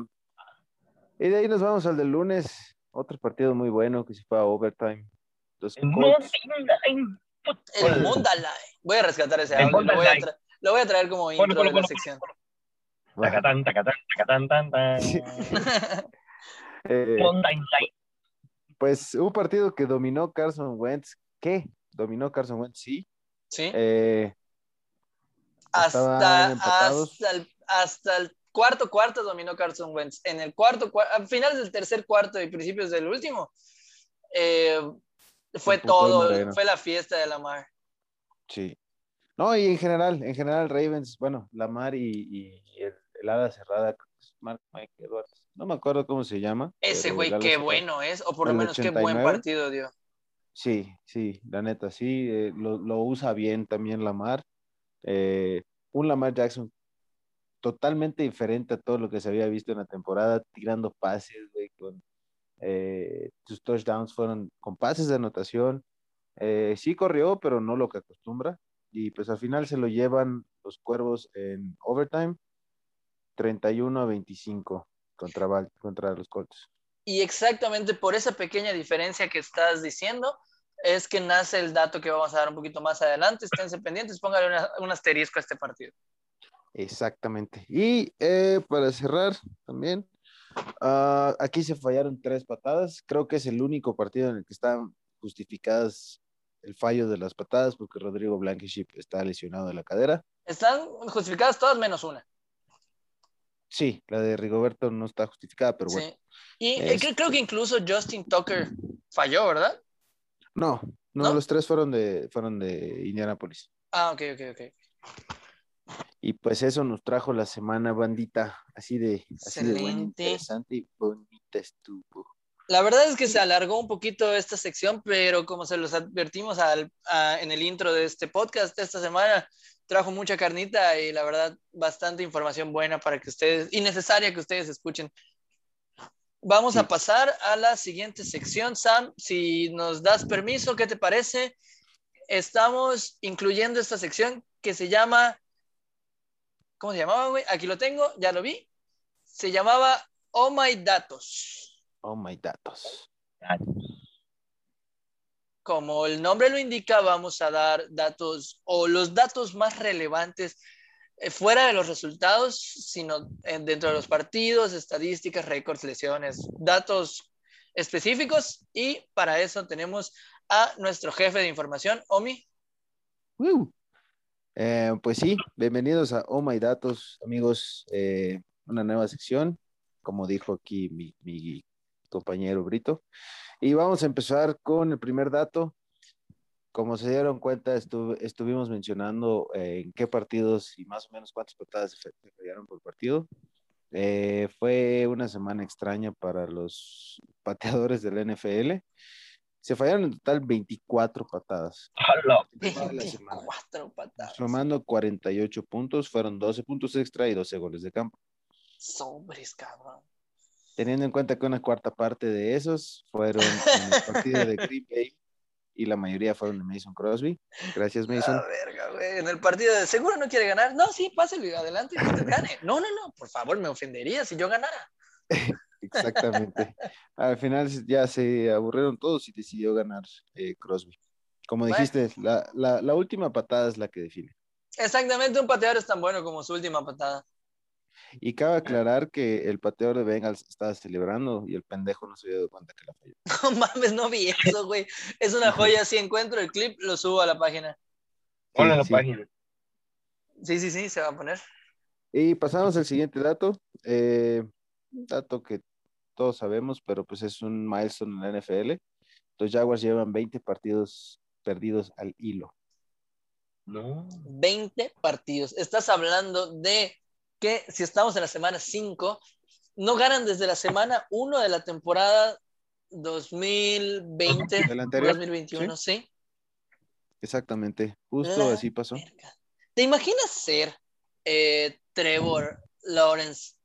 Speaker 2: Y de ahí nos vamos al del lunes. Otro partido muy bueno que se fue a overtime.
Speaker 3: Los el Monday
Speaker 1: El Monday Voy a rescatar ese audio. Lo voy, lo voy, a traer como intro bueno, bueno, de la bueno, sección.
Speaker 3: Tacatán, tacatán, tacatán, tan, tan.
Speaker 2: eh, pues un partido que dominó Carson Wentz. ¿Qué? Dominó Carson Wentz, sí.
Speaker 1: Sí.
Speaker 2: Eh,
Speaker 1: hasta, hasta, el, hasta el cuarto cuarto dominó Carson Wentz. En el cuarto, a finales del tercer cuarto y principios del último, eh, fue todo, fue la fiesta de Lamar.
Speaker 2: Sí. No, y en general, en general Ravens, bueno, Lamar y, y el, el, hada cerrada, Mark Mike Edwards, no me acuerdo cómo se llama.
Speaker 1: Ese güey, qué bueno es, o por lo menos 89. qué buen partido dio.
Speaker 2: Sí, sí, la neta, sí, eh, lo, lo, usa bien también Lamar. Eh, un Lamar Jackson totalmente diferente a todo lo que se había visto en la temporada, tirando pases, güey, con eh, sus touchdowns fueron con pases de anotación. Eh, sí corrió, pero no lo que acostumbra. Y pues al final se lo llevan los cuervos en overtime, 31 a 25 contra, los Colts.
Speaker 1: Y exactamente por esa pequeña diferencia que estás diciendo, es que nace el dato que vamos a dar un poquito más adelante. Esténse pendientes, pónganle una, un asterisco a este partido.
Speaker 2: Exactamente. Y eh, para cerrar también, uh, aquí se fallaron tres patadas. Creo que es el único partido en el que están justificadas el fallo de las patadas porque Rodrigo Blankenship está lesionado de la cadera.
Speaker 1: Están justificadas todas menos una.
Speaker 2: Sí, la de Rigoberto no está justificada, pero bueno.
Speaker 1: Sí. Y es... creo, creo que incluso Justin Tucker falló, ¿verdad?
Speaker 2: No, no, ¿No? los tres fueron de, fueron de Indianapolis.
Speaker 1: Ah, ok, ok, ok.
Speaker 2: Y pues eso nos trajo la semana, bandita, así de, así de interesante y bonita estuvo.
Speaker 1: La verdad es que se alargó un poquito esta sección, pero como se los advertimos al, a, en el intro de este podcast esta semana, trajo mucha carnita y la verdad bastante información buena para que ustedes, y necesaria que ustedes escuchen. Vamos sí. a pasar a la siguiente sección, Sam. Si nos das permiso, ¿qué te parece? Estamos incluyendo esta sección que se llama. ¿Cómo se llamaba, güey? Aquí lo tengo, ya lo vi. Se llamaba Oh My Datos.
Speaker 2: Oh My Datos.
Speaker 1: Como el nombre lo indica, vamos a dar datos o los datos más relevantes eh, fuera de los resultados, sino dentro de los partidos, estadísticas, récords, lesiones, datos específicos. Y para eso tenemos a nuestro jefe de información, Omi.
Speaker 2: Uh. Eh, pues sí, bienvenidos a Oh My Datos, amigos. Eh, una nueva sección, como dijo aquí mi, compañero Brito. Y vamos a empezar con el primer dato. Como se dieron cuenta, estu estuvimos mencionando eh, en qué partidos y más o menos cuántas patadas se fallaron por partido. Fue una semana extraña para los pateadores del NFL. Se fallaron en total 24 patadas.
Speaker 3: ¡Hala!
Speaker 1: 24 patadas.
Speaker 2: Sumando 48 puntos, fueron 12 puntos extra y 12 goles de campo.
Speaker 1: Sobres, cabrón.
Speaker 2: Teniendo en cuenta que una cuarta parte de esos fueron en el partido de Green Bay y la mayoría fueron de Mason Crosby. Gracias, Mason.
Speaker 1: La verga, güey. En el partido de seguro no quiere ganar. No, sí, pásale adelante y usted gane. No, no, no, por favor, me ofendería si yo ganara.
Speaker 2: Exactamente. Al final ya se aburrieron todos y decidió ganar eh, Crosby. Como
Speaker 1: Bueno.
Speaker 2: dijiste, la, la, la última patada es la que define.
Speaker 1: Exactamente, un pateador es tan bueno como su última patada.
Speaker 2: Y cabe aclarar que el pateador de Bengals estaba celebrando y el pendejo no se había dado cuenta que la falló.
Speaker 1: No mames, no vi eso, güey. Es una joya. Si encuentro el clip, lo subo a la página.
Speaker 3: Ponle la
Speaker 2: sí.
Speaker 3: página.
Speaker 1: Sí, sí, sí, se va a poner.
Speaker 2: Y pasamos al siguiente dato. eh, un dato que todos sabemos, pero pues es un milestone en la NFL. Los Jaguars llevan 20 partidos perdidos al hilo.
Speaker 3: No.
Speaker 1: 20 partidos. Estás hablando de que si estamos en la semana 5, no ganan desde la semana 1 de la temporada 2020,
Speaker 2: ¿Del anterior?
Speaker 1: 2021, ¿sí?
Speaker 2: Exactamente, justo
Speaker 1: La
Speaker 2: así pasó.
Speaker 1: verga. ¿Te imaginas ser eh, Trevor Lawrence?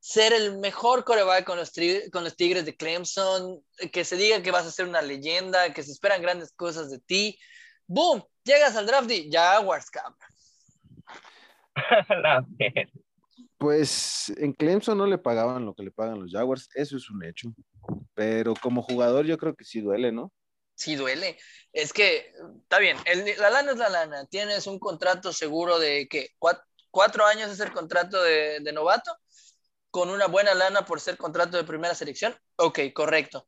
Speaker 1: Ser el mejor coreback con los, con los Tigres de Clemson, que se diga que vas a ser una leyenda, que se esperan grandes cosas de ti. ¡Boom! Llegas al draft y Jaguars, cabrón.
Speaker 2: Pues en Clemson no le pagaban lo que le pagan los Jaguars, eso es un hecho. Pero como jugador yo creo que sí duele, ¿no?
Speaker 1: Sí duele. Es que, está bien, el- la lana es la lana. Tienes un contrato seguro de que cuatro, cuatro años es el contrato de, de novato, con una buena lana por ser contrato de primera selección. Ok, correcto.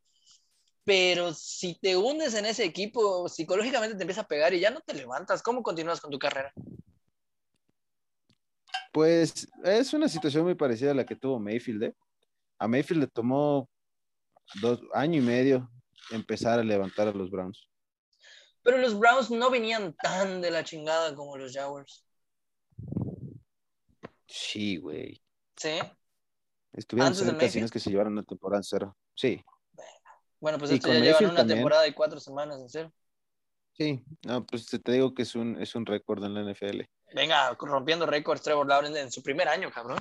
Speaker 1: Pero si te hundes en ese equipo, psicológicamente te empieza a pegar y ya no te levantas. ¿Cómo continúas con tu carrera?
Speaker 2: Pues es una situación muy parecida a la que tuvo Mayfield. ¿eh? A Mayfield le tomó dos año y medio empezar a levantar a los Browns.
Speaker 1: Pero los Browns no venían tan de la chingada como los Jaguars.
Speaker 2: Sí, güey.
Speaker 1: ¿Sí?
Speaker 2: Estuvieron
Speaker 1: de
Speaker 2: cerca, es que se llevaron una temporada en cero. Sí,
Speaker 1: Bueno, pues esto ya llevan
Speaker 2: Mayfield
Speaker 1: una
Speaker 2: también.
Speaker 1: temporada y cuatro semanas en cero.
Speaker 2: sí. No, pues te digo que es un, es un récord en la NFL,
Speaker 1: Venga, rompiendo récords Trevor Lawrence en su primer año, cabrón.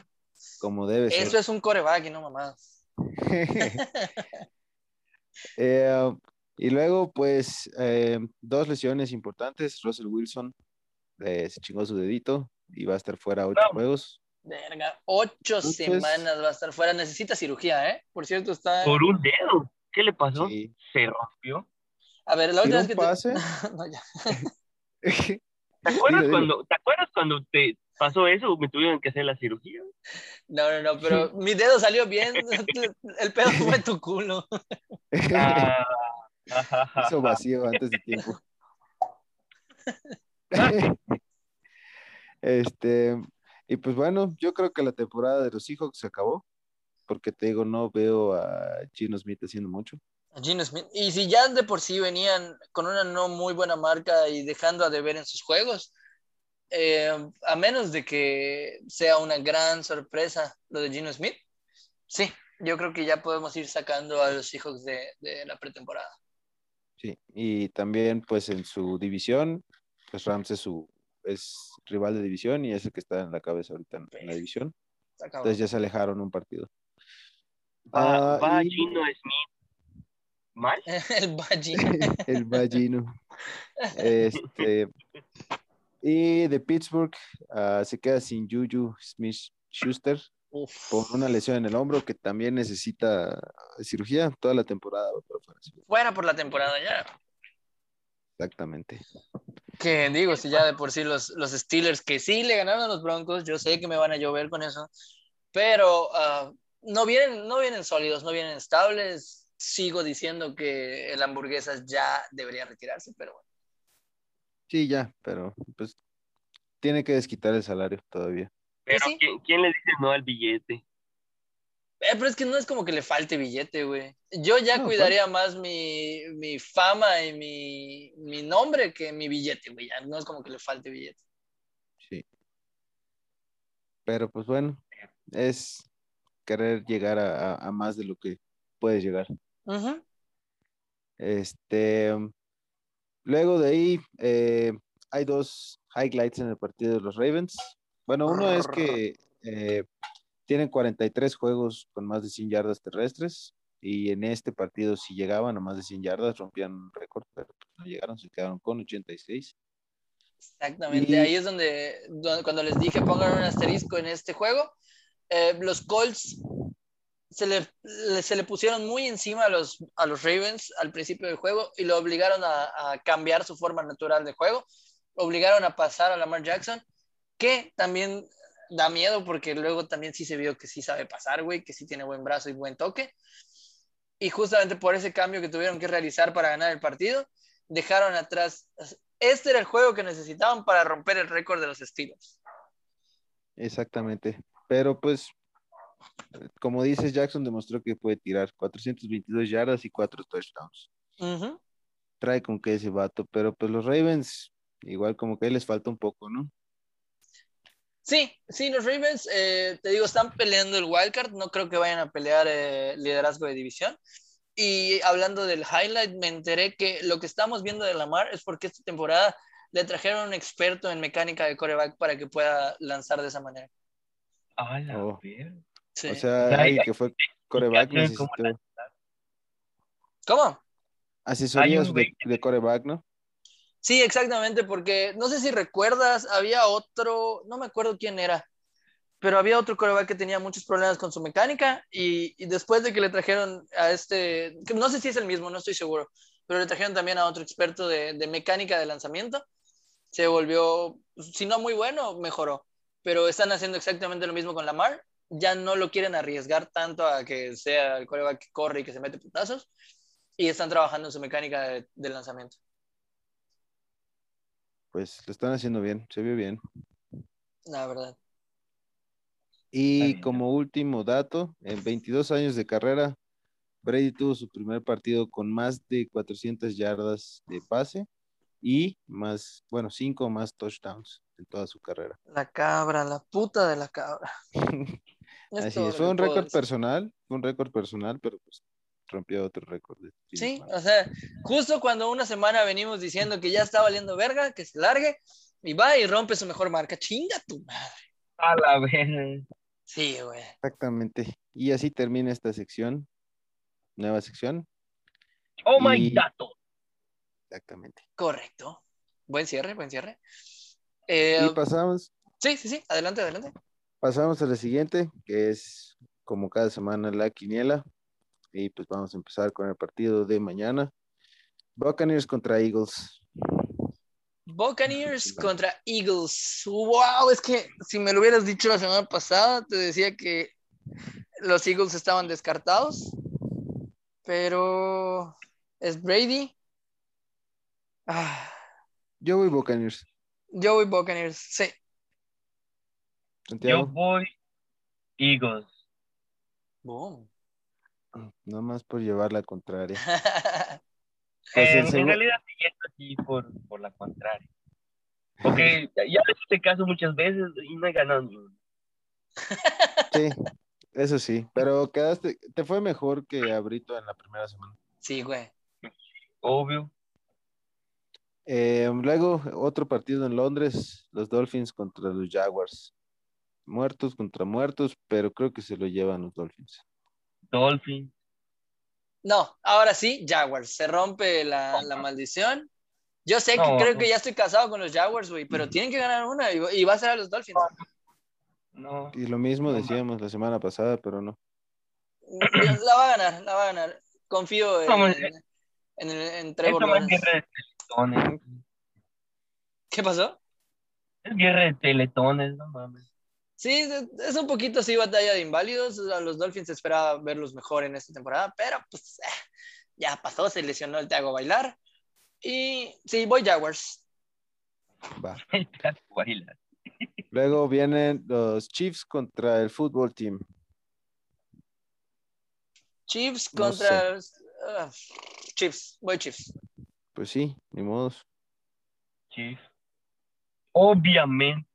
Speaker 2: como debe ser.
Speaker 1: Eso es un coreback y no mamadas.
Speaker 2: Eh, y luego, pues, eh, dos lesiones importantes. Russell Wilson eh, se chingó su dedito y va a estar fuera ocho juegos.
Speaker 1: Verga, ocho
Speaker 2: Entonces-
Speaker 1: semanas va a estar fuera. Necesita cirugía, ¿eh? Por cierto, está.
Speaker 3: Por un dedo. ¿Qué le pasó?
Speaker 2: Sí.
Speaker 3: Se rompió.
Speaker 1: A ver, la última vez que. te-
Speaker 2: pase.
Speaker 1: No, ya.
Speaker 3: ¿Te acuerdas, cuando, ¿Te acuerdas cuando te pasó eso? Me tuvieron que hacer la cirugía.
Speaker 1: no, no, no, pero mi dedo salió bien. El pedo fue tu culo.
Speaker 3: Ah,
Speaker 2: Hizo vacío antes de tiempo. este, y pues bueno, yo creo que la temporada de los Seahawks se acabó, porque te digo, no veo a Gino Smith haciendo mucho.
Speaker 1: Gino Smith. Y si ya de por sí venían con una no muy buena marca y dejando a deber en sus juegos, eh, a menos de que sea una gran sorpresa lo de Gino Smith, sí, yo creo que ya podemos ir sacando a los Seahawks de, de la pretemporada.
Speaker 2: Sí, y también pues en su división, pues Rams es su es rival de división y es el que está en la cabeza ahorita en, en la división.
Speaker 1: Está cabrón.
Speaker 2: Entonces ya se alejaron un partido.
Speaker 3: Va,
Speaker 2: Ah,
Speaker 3: va
Speaker 2: y-
Speaker 3: Gino Smith. ¿Mal?
Speaker 1: El Baji.
Speaker 2: el Ballino. Este, y de Pittsburgh ah, se queda sin Juju Smith Schuster
Speaker 1: Uf.
Speaker 2: por una lesión en el hombro que también necesita cirugía toda la temporada.
Speaker 1: Fuera por la temporada ya.
Speaker 2: Exactamente.
Speaker 1: Que digo, si ya de por sí los, los Steelers que sí le ganaron a los Broncos, yo sé que me van a llover con eso, pero ah, no, vienen, no vienen sólidos, no vienen estables. Sigo diciendo que el hamburguesas ya debería retirarse, pero bueno.
Speaker 2: Sí, ya, pero pues tiene que desquitar el salario todavía.
Speaker 3: Pero
Speaker 1: sí.
Speaker 3: ¿quién, quién le dice no al billete?
Speaker 1: Eh, pero es que no es como que le falte billete, güey. Yo ya
Speaker 2: No,
Speaker 1: cuidaría más mi, mi fama y mi, mi nombre que mi billete, güey. Ya no es como que le falte billete.
Speaker 2: Sí. Pero pues bueno, es querer llegar a, a- a más de lo que puedes llegar.
Speaker 1: Ujú.
Speaker 2: Este, luego de ahí eh, hay dos highlights en el partido de los Ravens. Bueno, uno es que eh, tienen 43 juegos con más de 100 yardas terrestres y en este partido si llegaban a más de 100 yardas rompían un récord, pero no llegaron, se quedaron con 86.
Speaker 1: Exactamente,
Speaker 2: Y-
Speaker 1: ahí es donde, donde- cuando les dije pongan un asterisco en este juego, eh, los Colts se le, le- se le pusieron muy encima a los, a los Ravens al principio del juego y lo obligaron a, a cambiar su forma natural de juego, obligaron a pasar a Lamar Jackson, que también da miedo porque luego también sí se vio que sí sabe pasar, güey, que sí tiene buen brazo y buen toque. Y justamente por ese cambio que tuvieron que realizar para ganar el partido, dejaron atrás. Este era el juego que necesitaban para romper el récord de los Steelers.
Speaker 2: Exactamente. Pero pues, como dices, Jackson demostró que puede tirar 422 yardas y 4 touchdowns. Trae con que ese vato, pero pues los Ravens, igual como que ahí les falta un poco, ¿no?
Speaker 1: Sí, sí, los Ravens, eh, te digo, están peleando el wildcard. No creo que vayan a pelear eh, liderazgo de división. Y hablando del highlight, me enteré que lo que estamos viendo de Lamar es porque esta temporada le trajeron un experto en mecánica de coreback para que pueda lanzar de esa manera.
Speaker 3: A la
Speaker 2: Oh.
Speaker 1: Sí.
Speaker 2: O sea, alguien que fue coreback
Speaker 3: Jackson, ¿cómo
Speaker 2: necesitó
Speaker 1: ¿Cómo?
Speaker 2: asesorías de, de coreback, ¿no?
Speaker 1: Sí, exactamente, porque no sé si recuerdas, había otro, no me acuerdo quién era, pero había otro coreback que tenía muchos problemas con su mecánica y, y después de que le trajeron a este, no sé si es el mismo, no estoy seguro, pero le trajeron también a otro experto de, de mecánica de lanzamiento, se volvió, si no muy bueno, mejoró, pero están haciendo exactamente lo mismo con Lamar, ya no lo quieren arriesgar tanto a que sea el coreback que corre y que se mete putazos y están trabajando en su mecánica de, de lanzamiento.
Speaker 2: Pues lo están haciendo bien, se vio bien.
Speaker 1: La verdad.
Speaker 2: Y
Speaker 3: bien.
Speaker 2: como último dato, en 22 años de carrera, Brady tuvo su primer partido con más de 400 yardas de pase y más, bueno, cinco más touchdowns en toda su carrera.
Speaker 1: La cabra, la puta de la cabra.
Speaker 2: Así es, fue un récord personal, fue un récord personal, pero pues rompió otro récord.
Speaker 1: Sí, o sea, justo cuando una semana venimos diciendo que ya está valiendo verga, que se largue, y va y rompe su mejor marca. Chinga tu madre.
Speaker 3: A la verga.
Speaker 1: Sí, güey.
Speaker 2: Exactamente. Y así termina esta sección, nueva sección.
Speaker 3: Oh my dato.
Speaker 2: Exactamente.
Speaker 1: Correcto. Buen cierre, buen cierre. Eh,
Speaker 2: Y pasamos,
Speaker 1: sí, sí, sí. Adelante, adelante.
Speaker 2: pasamos a la siguiente, que es como cada semana la quiniela. Y pues vamos a empezar con el partido de mañana. Buccaneers contra Eagles.
Speaker 1: Buccaneers contra Eagles. Wow, es que si me lo hubieras dicho la semana pasada, te decía que los Eagles estaban descartados. Pero es Brady. Ah,
Speaker 2: Yo voy Buccaneers.
Speaker 1: yo voy Buccaneers. Sí.
Speaker 3: Yo voy Eagles.
Speaker 1: Boom.
Speaker 2: No más por llevar la contraria. Pues
Speaker 3: Eh, en realidad sí es así por, por la contraria. Porque ya hecho este caso muchas veces y no he ganado ni uno.
Speaker 2: Sí, eso sí, pero quedaste, te fue mejor que a Brito en la primera semana.
Speaker 1: sí, güey.
Speaker 3: Obvio.
Speaker 2: Eh, luego, otro partido en Londres, los Dolphins contra los Jaguars. Muertos contra muertos, pero creo que se lo llevan los Dolphins.
Speaker 3: Dolphin.
Speaker 1: No, ahora sí, Jaguars. Se rompe la, la maldición. Yo sé que
Speaker 3: No.
Speaker 1: creo que ya estoy casado con los Jaguars, güey, pero tienen que ganar una y, y va a ser a los Dolphins.
Speaker 3: No.
Speaker 2: Y lo mismo
Speaker 3: No,
Speaker 2: decíamos la semana pasada, pero no.
Speaker 1: La va a ganar, la va a ganar. Confío en,
Speaker 3: No,
Speaker 1: en, en, el- en Trevor. ¿Qué pasó?
Speaker 3: Es guerra de teletones, no mames.
Speaker 1: Sí, es- un poquito así batalla de inválidos. A los Dolphins se esperaba verlos mejor en esta temporada, pero pues eh, ya pasó, se lesionó el Te hago bailar. Y sí, voy Jaguars.
Speaker 2: Va. Luego vienen los Chiefs contra el fútbol team.
Speaker 1: Chiefs
Speaker 2: No
Speaker 1: contra... ah, Chiefs, voy Chiefs.
Speaker 2: Pues sí, ni modos.
Speaker 3: Chief. Obviamente.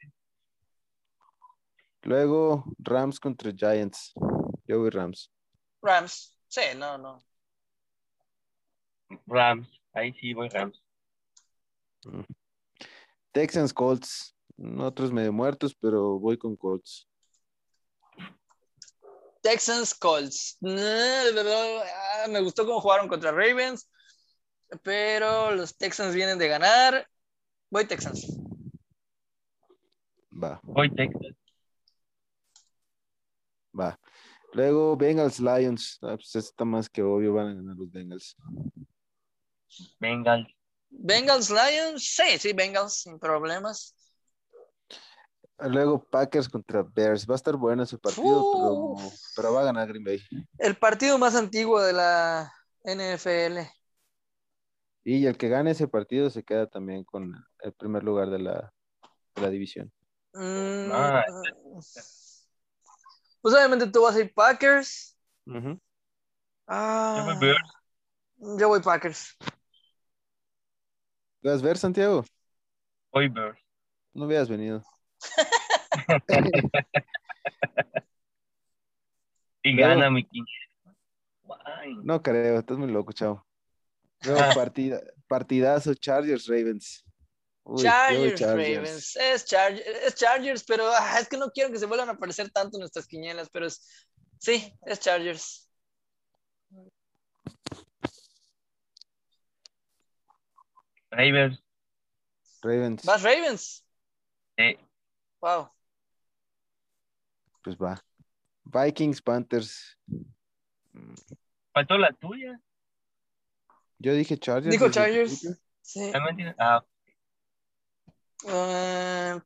Speaker 2: Luego Rams contra Giants. Yo voy Rams.
Speaker 1: Rams. Sí, no, no.
Speaker 3: Rams. Ahí sí voy Rams.
Speaker 2: Texans Colts. Otros medio muertos, pero voy con Colts.
Speaker 1: Texans Colts. Ah, Me gustó cómo jugaron contra Ravens, pero los Texans vienen de ganar. Voy Texans.
Speaker 2: Va,
Speaker 3: Voy Texas.
Speaker 2: Va. Luego Bengals Lions. Ah, pues está más que obvio, van a ganar los Bengals.
Speaker 3: Bengals.
Speaker 1: Bengals Lions. Sí, sí, Bengals, sin problemas.
Speaker 2: Luego Packers contra Bears. Va a estar bueno ese partido, pero, pero va a ganar Green Bay.
Speaker 1: El partido más antiguo de la NFL.
Speaker 2: Y el que gane ese partido se queda también con el primer lugar de la, de la división.
Speaker 1: Mm,
Speaker 3: Ah,
Speaker 1: pues obviamente tú vas a ir Packers.
Speaker 2: Ujú.
Speaker 1: Ah,
Speaker 3: Yo voy Bears.
Speaker 1: yo voy Packers.
Speaker 2: ¿Vas a ver, Santiago?
Speaker 3: Voy Bears.
Speaker 2: No hubieras venido.
Speaker 3: Y gana mi.
Speaker 2: No creo, estás muy loco, chao. Luego
Speaker 3: Ah.
Speaker 2: partida, partidazo Chargers Ravens. Uy,
Speaker 1: Chargers, Ravens. Es, Charg- es Chargers, pero ah, es que no quiero que se vuelvan a aparecer tanto nuestras quinielas, pero es, sí, es Chargers.
Speaker 3: Ravens.
Speaker 2: Ravens,
Speaker 1: ¿Vas Ravens?
Speaker 3: Eh,
Speaker 1: Wow.
Speaker 2: pues va. Vikings Panthers.
Speaker 3: faltó la tuya.
Speaker 2: Yo dije Chargers.
Speaker 1: Dijo Chargers. Sí.
Speaker 3: Ah,
Speaker 1: Ah,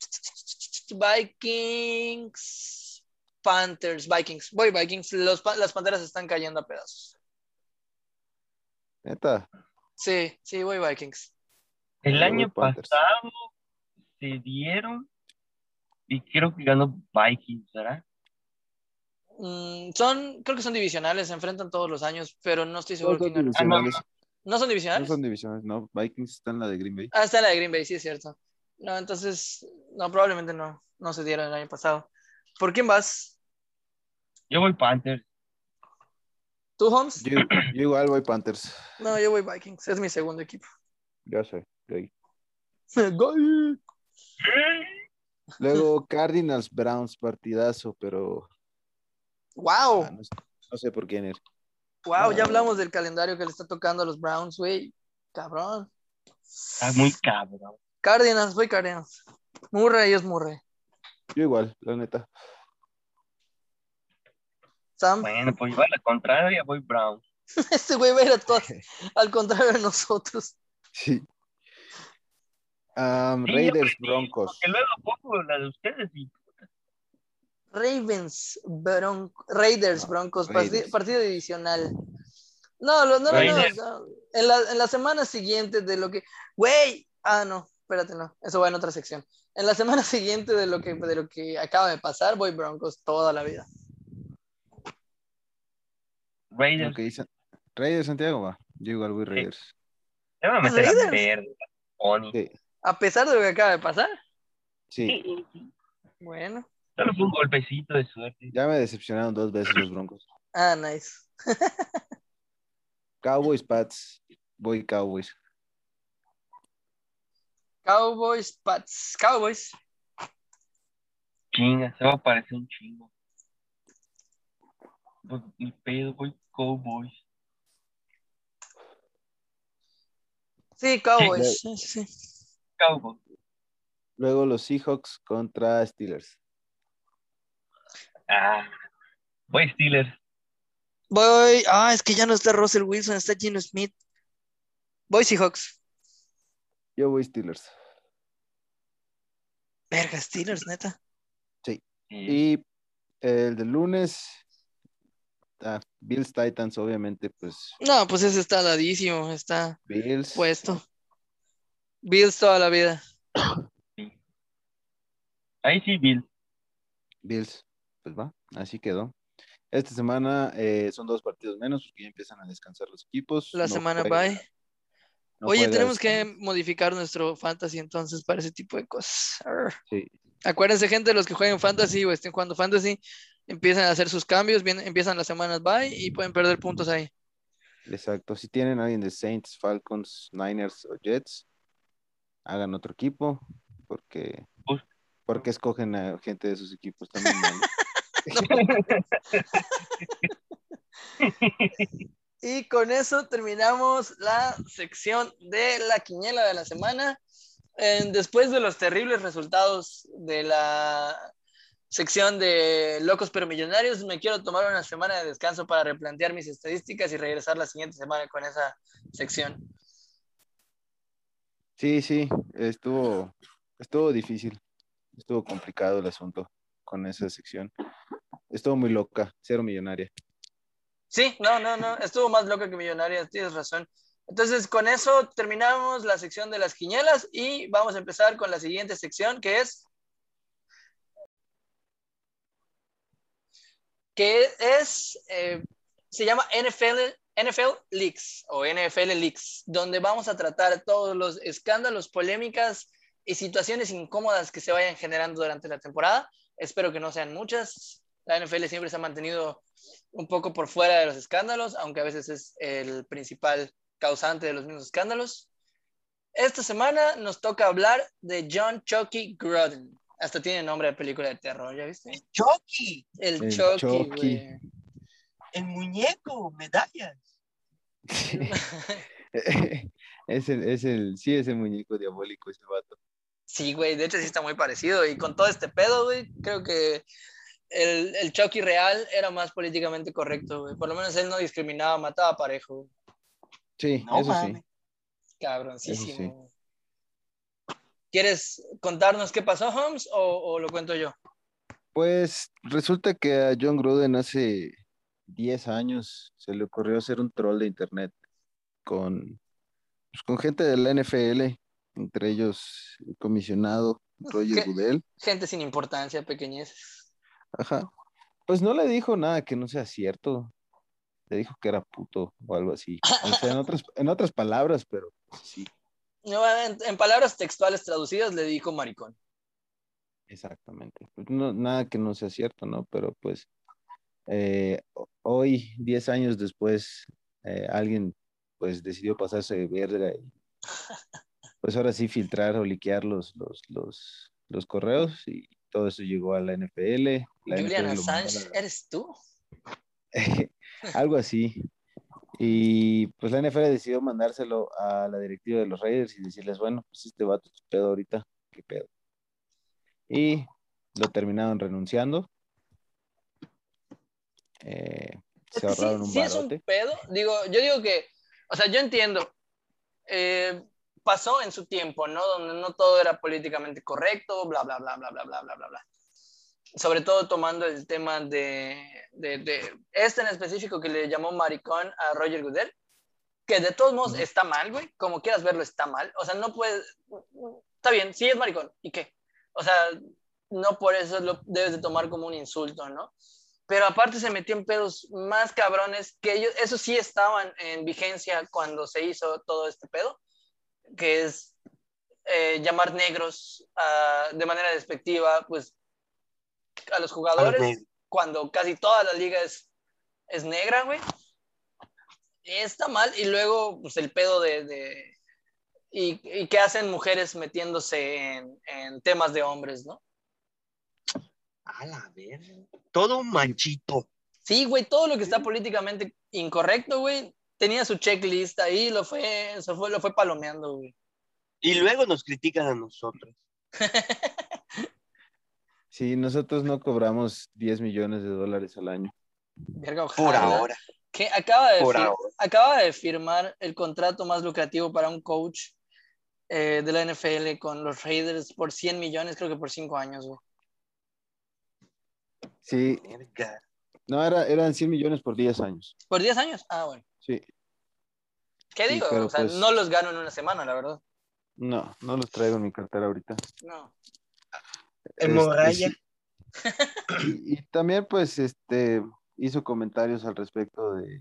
Speaker 1: Vikings. Panthers, Vikings. Voy Vikings. Los las panteras están cayendo a pedazos.
Speaker 2: Neta.
Speaker 1: Sí, sí, voy Vikings.
Speaker 3: el año
Speaker 2: Panthers.
Speaker 3: pasado se dieron y creo que ganó Vikings, ¿verdad?
Speaker 1: Mm, son, creo que son divisionales, se enfrentan todos los años, pero no estoy
Speaker 2: No
Speaker 1: seguro
Speaker 2: son
Speaker 1: quién ganó.
Speaker 2: divisionales.
Speaker 1: ¿No son
Speaker 2: No
Speaker 1: divisionales?
Speaker 2: son divisionales, no. Vikings está en la de Green Bay.
Speaker 1: Ah, está en la de Green Bay, sí es cierto. No, entonces, no, probablemente no, no se dieron el año pasado. ¿Por quién vas?
Speaker 3: Yo voy Panthers.
Speaker 1: ¿Tú, Holmes?
Speaker 2: Yo, yo igual voy Panthers.
Speaker 1: No, yo voy Vikings, es mi segundo equipo.
Speaker 2: Ya sé.
Speaker 1: Gol.
Speaker 2: Luego Cardinals Browns, partidazo, pero
Speaker 1: Wow,
Speaker 2: ah, no, sé, no sé por quién es.
Speaker 1: wow, ya hablamos del calendario que le está tocando a los Browns, güey. Cabrón.
Speaker 3: Está muy cabrón.
Speaker 1: Cardinals, voy Cardinals. Murray es Murray.
Speaker 2: Yo igual, la neta.
Speaker 1: Sam,
Speaker 3: Bueno, pues va a la contraria, voy Brown.
Speaker 1: este güey va a ir a todas, al contrario de nosotros.
Speaker 2: Sí. Raiders
Speaker 3: hombre,
Speaker 2: Broncos.
Speaker 3: Porque luego pongo la de ustedes y
Speaker 1: Ravens, Bron- Raiders, Broncos,
Speaker 2: Raiders.
Speaker 1: partido divisional. No, no, no, no, no. En la, en la semana siguiente de lo que. Güey. Ah, no, espérate, no. Eso va en otra sección. En la semana siguiente de lo que, de lo que acaba de pasar, voy Broncos toda la vida.
Speaker 3: Raiders.
Speaker 2: Ok, Sa- Raiders Santiago va. Yo igual voy Raiders.
Speaker 3: Te van a meter a Oni.
Speaker 2: Sí.
Speaker 1: A pesar de lo que acaba de pasar.
Speaker 2: Sí,
Speaker 1: Bueno.
Speaker 3: Solo fue un golpecito de suerte.
Speaker 2: ya me decepcionaron dos veces los Broncos.
Speaker 1: Ah, nice.
Speaker 2: Cowboys Pats. Voy Cowboys.
Speaker 1: Cowboys, Pats. Cowboys.
Speaker 3: Chinga, se va a parecer un chingo. Pues, Ni pedo, voy Cowboys.
Speaker 1: Sí, Cowboys. Sí, sí, sí.
Speaker 3: Cowboys.
Speaker 2: Luego los Seahawks contra Steelers.
Speaker 3: Ah, voy Steelers.
Speaker 1: Voy. Ah, es que ya no está Russell Wilson, está Gino Smith. Voy Seahawks.
Speaker 2: Yo voy Steelers.
Speaker 1: Verga, Steelers, neta.
Speaker 2: Sí.
Speaker 3: Y
Speaker 2: el de lunes, ah, Bills Titans, obviamente, pues
Speaker 1: No, pues ese está dadísimo, está
Speaker 2: Bills.
Speaker 1: puesto. Bills toda la vida.
Speaker 3: ahí sí, Bill.
Speaker 2: Bills, pues va, así quedó. Esta semana eh, son dos partidos menos porque ya empiezan a descansar los equipos.
Speaker 1: La
Speaker 2: No
Speaker 1: semana bye.
Speaker 2: No
Speaker 1: Oye, tenemos que modificar nuestro fantasy entonces para ese tipo de cosas.
Speaker 2: Sí,
Speaker 1: Acuérdense, gente, los que jueguen fantasy o estén jugando fantasy, empiezan a hacer sus cambios, bien, empiezan las semanas bye y pueden perder puntos ahí.
Speaker 2: exacto. Si tienen a alguien de Saints, Falcons, Niners o Jets, hagan otro equipo porque,
Speaker 3: Pues-
Speaker 2: porque escogen a gente de sus equipos también.
Speaker 1: Y con eso terminamos la sección de la quiniela de la semana. Después de los terribles resultados de la sección de Locos pero Millonarios, me quiero tomar una semana de descanso para replantear mis estadísticas y regresar la siguiente semana con esa sección.
Speaker 2: Sí, sí, estuvo, estuvo difícil, estuvo complicado el asunto con esa sección. Estuvo muy loca, cero millonaria.
Speaker 1: Sí, no, no, no, estuvo más loca que Millonarios, tienes razón. Entonces, con eso terminamos la sección de las quinielas y vamos a empezar con la siguiente sección que es que es, eh, se llama NFL, NFL Leaks o NFL Leaks, donde vamos a tratar todos los escándalos, polémicas y situaciones incómodas que se vayan generando durante la temporada. Espero que no sean muchas. La NFL siempre se ha mantenido un poco por fuera de los escándalos, aunque a veces es el principal causante de los mismos escándalos. Esta semana nos toca hablar de John Chucky Gruden. Hasta tiene nombre de película de terror, ¿ya viste?
Speaker 4: El Chucky,
Speaker 1: El,
Speaker 2: El
Speaker 1: Chucky,
Speaker 2: Chucky.
Speaker 1: güey.
Speaker 4: el muñeco, medallas.
Speaker 2: Es el, es el, sí, es el muñeco diabólico ese vato.
Speaker 1: Sí, güey, de hecho sí está muy parecido. Y con todo este pedo, güey, creo que el, el Chucky real era más políticamente correcto, güey. Por lo menos él no discriminaba, mataba parejo.
Speaker 2: Sí,
Speaker 4: No
Speaker 2: eso sí.
Speaker 4: mames.
Speaker 1: Cabroncísimo. ¿Quieres contarnos qué pasó, Holmes, o, o lo cuento yo?
Speaker 2: Pues resulta que a John Gruden hace 10 años se le ocurrió hacer un troll de internet con, pues, con gente de la NFL, entre ellos el comisionado Roger
Speaker 1: ¿Qué?
Speaker 2: Goodell.
Speaker 1: Gente sin importancia, pequeñeces.
Speaker 2: Ajá. Pues no le dijo nada que no sea cierto. Le dijo que era puto o algo así. O sea, en otras, en otras palabras, pero pues, sí,
Speaker 1: No, en, en palabras textuales traducidas le dijo maricón.
Speaker 2: exactamente. Pues no, nada que no sea cierto, ¿no? Pero pues eh, ho- hoy, 10 años después, eh, alguien pues decidió pasarse de verga y pues ahora sí filtrar o liquear los, los, los, los correos y todo eso llegó a la NFL. La
Speaker 1: Julian Assange, ¿eres tú?
Speaker 2: algo así. Y pues la NFL decidió mandárselo a la directiva de los Raiders y decirles, bueno, pues este vato es pedo ahorita, qué pedo. Y lo terminaron renunciando. Eh, se ahorraron un
Speaker 1: sí, sí es un pedo. Digo, yo digo que, o sea, yo entiendo. eh, pasó en su tiempo, ¿no? Donde no todo era políticamente correcto, bla, bla, bla, bla, bla, bla, bla, bla, bla. Sobre todo tomando el tema de, de, de este en específico que le llamó maricón a Roger Goodell, que de todos modos está mal, güey. Como quieras verlo, está mal. O sea, no puede. Está bien, sí es maricón. ¿Y qué? O sea, no por eso lo debes de tomar como un insulto, ¿no? pero aparte se metió en pedos más cabrones que ellos, esos sí estaban en vigencia cuando se hizo todo este pedo, que es eh, llamar negros ah, de manera despectiva, pues a los jugadores, cuando casi toda la liga es, es negra, güey. Está mal, y luego, pues el pedo de... de y, y qué hacen mujeres metiéndose en, en temas de hombres, ¿no?
Speaker 4: A la verga. Todo un machito.
Speaker 1: Sí, güey, todo lo que está políticamente incorrecto, güey, tenía su checklist ahí, lo fue, se fue, lo fue palomeando, güey.
Speaker 4: Y luego nos critican a nosotros.
Speaker 2: Sí, nosotros no cobramos 10 millones de dólares al año.
Speaker 1: Verga,
Speaker 4: Por ahora.
Speaker 1: Que acaba de,
Speaker 4: Por ahora.
Speaker 1: acaba de firmar el contrato más lucrativo para un coach eh, de la NFL con los Raiders por 100 millones, creo que por 5 años, güey.
Speaker 2: Sí, no, era, eran 100 millones por 10 años.
Speaker 1: ¿Por 10 años? Ah, bueno.
Speaker 2: Sí,
Speaker 1: ¿Qué
Speaker 2: Sí,
Speaker 1: digo? o sea,
Speaker 2: pues-
Speaker 1: no los gano en una semana, la verdad.
Speaker 2: no, no los traigo en mi cartera ahorita.
Speaker 1: No.
Speaker 4: Hemorragia.
Speaker 2: Este, sí. Y, y también, pues, este, hizo comentarios al respecto del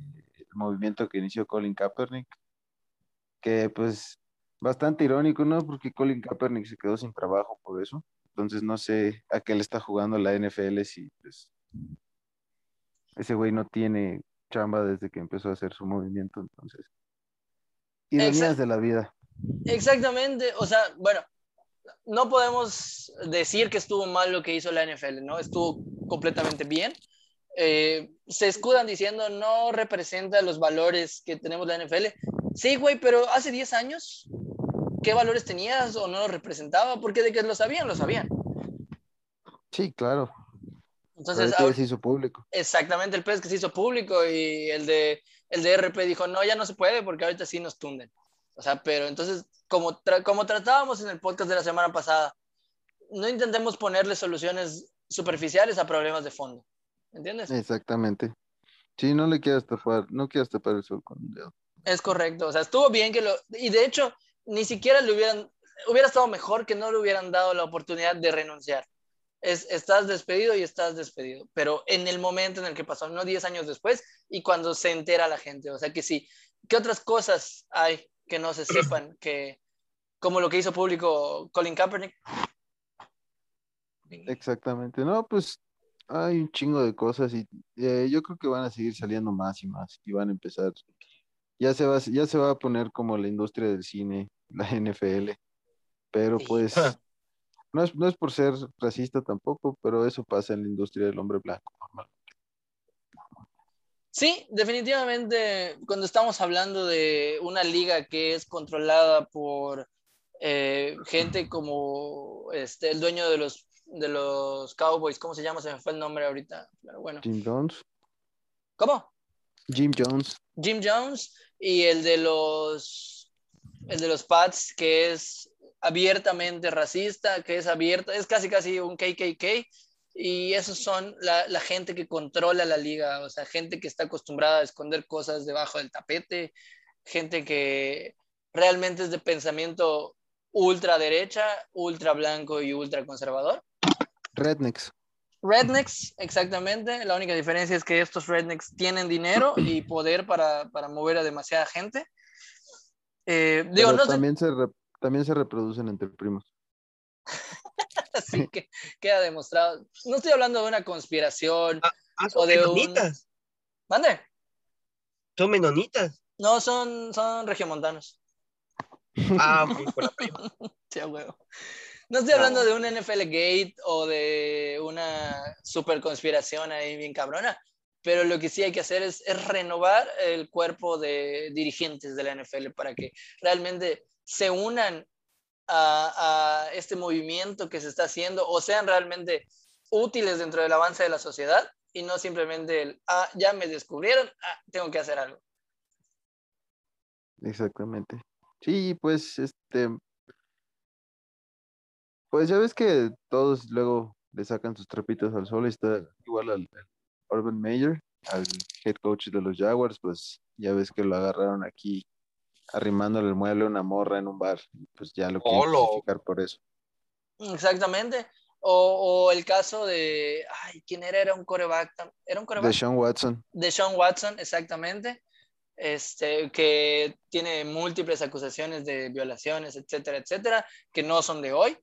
Speaker 2: movimiento que inició Colin Kaepernick, que, pues, bastante irónico, ¿no? Porque Colin Kaepernick se quedó sin trabajo por eso. Entonces, no sé a qué le está jugando la NFL si, pues, ese güey no tiene chamba desde que empezó a hacer su movimiento, entonces. Ironías
Speaker 1: Exacto.
Speaker 2: de la vida.
Speaker 1: Exactamente, o sea, bueno, no podemos decir que estuvo mal lo que hizo la NFL, ¿no? Estuvo completamente bien. Eh, se escudan diciendo no representa los valores que tenemos la NFL. Sí, güey, pero hace 10 años, ¿qué valores tenías o no los representaba? Porque de que lo sabían, lo sabían.
Speaker 2: Sí, claro.
Speaker 1: Entonces,
Speaker 2: se hizo público.
Speaker 1: exactamente, el pez que se hizo público y el de, el de RP dijo, no, ya no se puede porque ahorita sí nos tunden. O sea, pero entonces, como, tra- como tratábamos en el podcast de la semana pasada, no intentemos ponerle soluciones superficiales a problemas de fondo. ¿Entiendes?
Speaker 2: Exactamente. Sí, no le quieras tapar, no quieras tapar el sol con un dedo.
Speaker 1: Es correcto. O sea, estuvo bien que lo... Y de hecho, ni siquiera le hubieran... Hubiera estado mejor que no le hubieran dado la oportunidad de renunciar. Es, estás despedido y estás despedido. Pero en el momento en el que pasó, no 10 años después, y cuando se entera la gente. O sea que sí. ¿Qué otras cosas hay que no se sepan? que Como lo que hizo público Colin Kaepernick.
Speaker 2: Exactamente. No, pues hay un chingo de cosas y eh, yo creo que van a seguir saliendo más y más y van a empezar. Ya se va, ya se va a poner como la industria del cine, la NFL. Pero
Speaker 4: Sí.
Speaker 2: pues no es, no es por ser racista tampoco, pero eso pasa en la industria del hombre blanco. normal.
Speaker 1: Sí, definitivamente, cuando estamos hablando de una liga que es controlada por eh, gente como este, el dueño de los, de los Cowboys, ¿cómo se llama? Se me fue el nombre ahorita, pero bueno.
Speaker 2: Jim Jones.
Speaker 1: ¿Cómo?
Speaker 2: Jim Jones.
Speaker 1: Jim Jones y el de los, el de los Pats, que es abiertamente racista, que es abierta, es casi casi un KKK, y esos son la, la gente que controla la liga, o sea, gente que está acostumbrada a esconder cosas debajo del tapete, gente que realmente es de pensamiento ultraderecha, ultra blanco y ultra conservador.
Speaker 2: Rednecks.
Speaker 1: Rednecks, exactamente. La única diferencia es que estos rednecks tienen dinero y poder para, para mover a demasiada gente. Eh, digo, no
Speaker 2: también se re- también se reproducen entre primos.
Speaker 1: así que queda demostrado. No estoy hablando de una conspiración.
Speaker 4: Ah,
Speaker 1: O
Speaker 4: son
Speaker 1: de un-
Speaker 4: menonitas.
Speaker 1: ¿Mande?
Speaker 4: Son menonitas.
Speaker 1: No, son, son regiomontanos.
Speaker 4: Ah, por la prima.
Speaker 1: Sí, a huevo. No estoy hablando de un NFL Gate o de una super conspiración ahí bien cabrona, pero lo que sí hay que hacer es, es renovar el cuerpo de dirigentes de la NFL para que realmente se unan a, este movimiento que se está haciendo o sean realmente útiles dentro del avance de la sociedad y no simplemente el, ah, ya me descubrieron, ah, tengo que hacer algo.
Speaker 2: Exactamente. Sí, pues este, pues ya ves que todos luego le sacan sus trapitos al sol está igual al, Urban Meyer, al head coach de los Jaguars, pues ya ves que lo agarraron aquí arrimándole el mueble a una morra en un bar, pues ya lo quieren
Speaker 4: Olo.
Speaker 2: justificar por eso.
Speaker 1: Exactamente. O, o el caso de, ay, ¿quién era? Era un coreback. Era un
Speaker 2: De
Speaker 1: coreback.
Speaker 2: Sean Watson.
Speaker 1: de Sean Watson, exactamente, este, que tiene múltiples acusaciones de violaciones, etcétera, etcétera, que no son de hoy,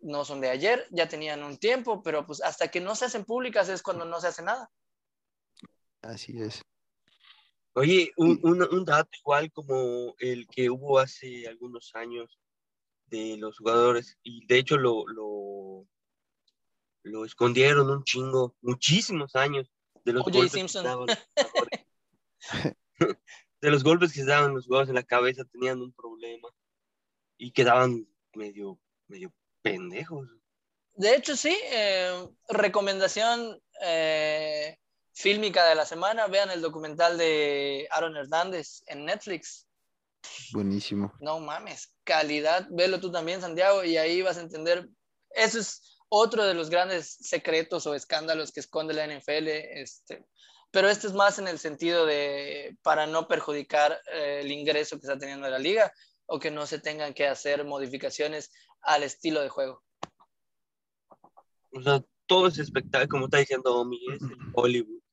Speaker 1: no son de ayer, ya tenían un tiempo, pero pues hasta que no se hacen públicas es cuando no se hace nada.
Speaker 2: Así es.
Speaker 4: Oye, un, un, un dato igual como el que hubo hace algunos años de los jugadores, y de hecho lo, lo, lo escondieron un chingo, muchísimos años, de los golpes que
Speaker 1: Simpson.
Speaker 4: daban los jugadores. de los golpes que se daban los jugadores en la cabeza tenían un problema y quedaban medio, medio pendejos.
Speaker 1: De hecho, sí, eh, recomendación eh, fílmica de la semana, vean el documental de Aaron Hernández en Netflix.
Speaker 2: Buenísimo.
Speaker 1: No mames, calidad, velo tú también, Santiago, y ahí vas a entender. Eso es otro de los grandes secretos o escándalos que esconde la NFL. Este, pero este es más en el sentido de para no perjudicar eh, el ingreso que está teniendo la liga o que no se tengan que hacer modificaciones al estilo de juego.
Speaker 4: O sea, todo ese espectáculo, como está diciendo Omi, es el Hollywood.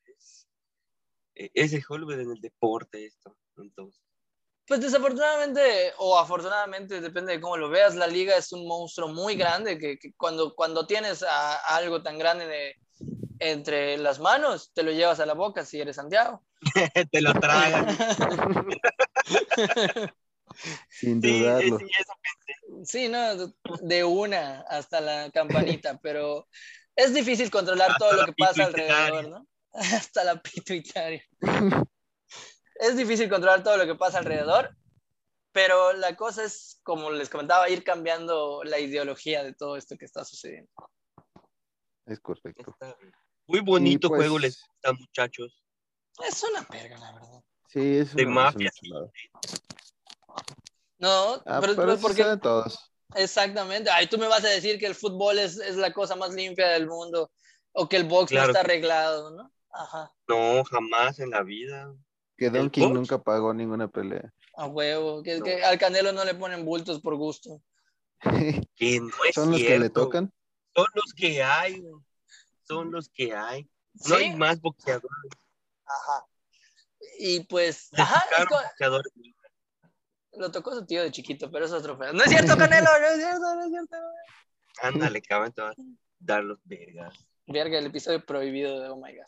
Speaker 4: Es, es el Hollywood en el deporte esto. Entonces,
Speaker 1: Pues desafortunadamente o afortunadamente, depende de cómo lo veas, la liga es un monstruo muy grande que, que cuando, cuando tienes a, a algo tan grande de- entre las manos, te lo llevas a la boca si eres Santiago.
Speaker 4: te lo tragan.
Speaker 2: Sin
Speaker 4: Sí,
Speaker 2: dudarlo.
Speaker 4: sí, eso
Speaker 1: Sí, no, de una hasta la campanita, pero es difícil controlar
Speaker 4: Hasta
Speaker 1: todo lo que pasa alrededor, ¿no? Hasta la pituitaria. Es difícil controlar todo lo que pasa alrededor, pero la cosa es, como les comentaba, ir cambiando la ideología de todo esto que está sucediendo.
Speaker 2: Es correcto.
Speaker 4: está. Muy bonito
Speaker 2: pues,
Speaker 4: juego les gusta, muchachos.
Speaker 1: Es una perga, la verdad.
Speaker 2: Sí, es
Speaker 4: De
Speaker 2: una, una
Speaker 4: mafia.
Speaker 1: No,
Speaker 2: Ah,
Speaker 1: pero,
Speaker 2: pero,
Speaker 1: porque
Speaker 2: saben todos.
Speaker 1: exactamente, ay, tú me vas a decir que el fútbol es, es la cosa más limpia del mundo o que el box
Speaker 4: Claro
Speaker 1: no está
Speaker 4: que-
Speaker 1: arreglado, ¿no? Ajá,
Speaker 4: No, jamás en la vida.
Speaker 2: Que
Speaker 4: ¿El
Speaker 2: Don King nunca pagó ninguna pelea.
Speaker 1: a huevo, que,
Speaker 4: No.
Speaker 1: que al Canelo no le ponen bultos por gusto.
Speaker 4: Que no es
Speaker 2: Son los que le tocan.
Speaker 4: Son los que hay, güey. Son los que hay. No
Speaker 1: Sí,
Speaker 4: hay más boxeadores.
Speaker 1: ajá. Y pues, ajá, es
Speaker 4: tocaron
Speaker 1: co-
Speaker 4: boxeadores.
Speaker 1: lo tocó su tío de chiquito, pero es otro pedo. No es cierto, Canelo, no es cierto, no es cierto.
Speaker 4: Ándale, cabrón, te vas a dar los vergas.
Speaker 1: Verga, el episodio prohibido de Oh My God.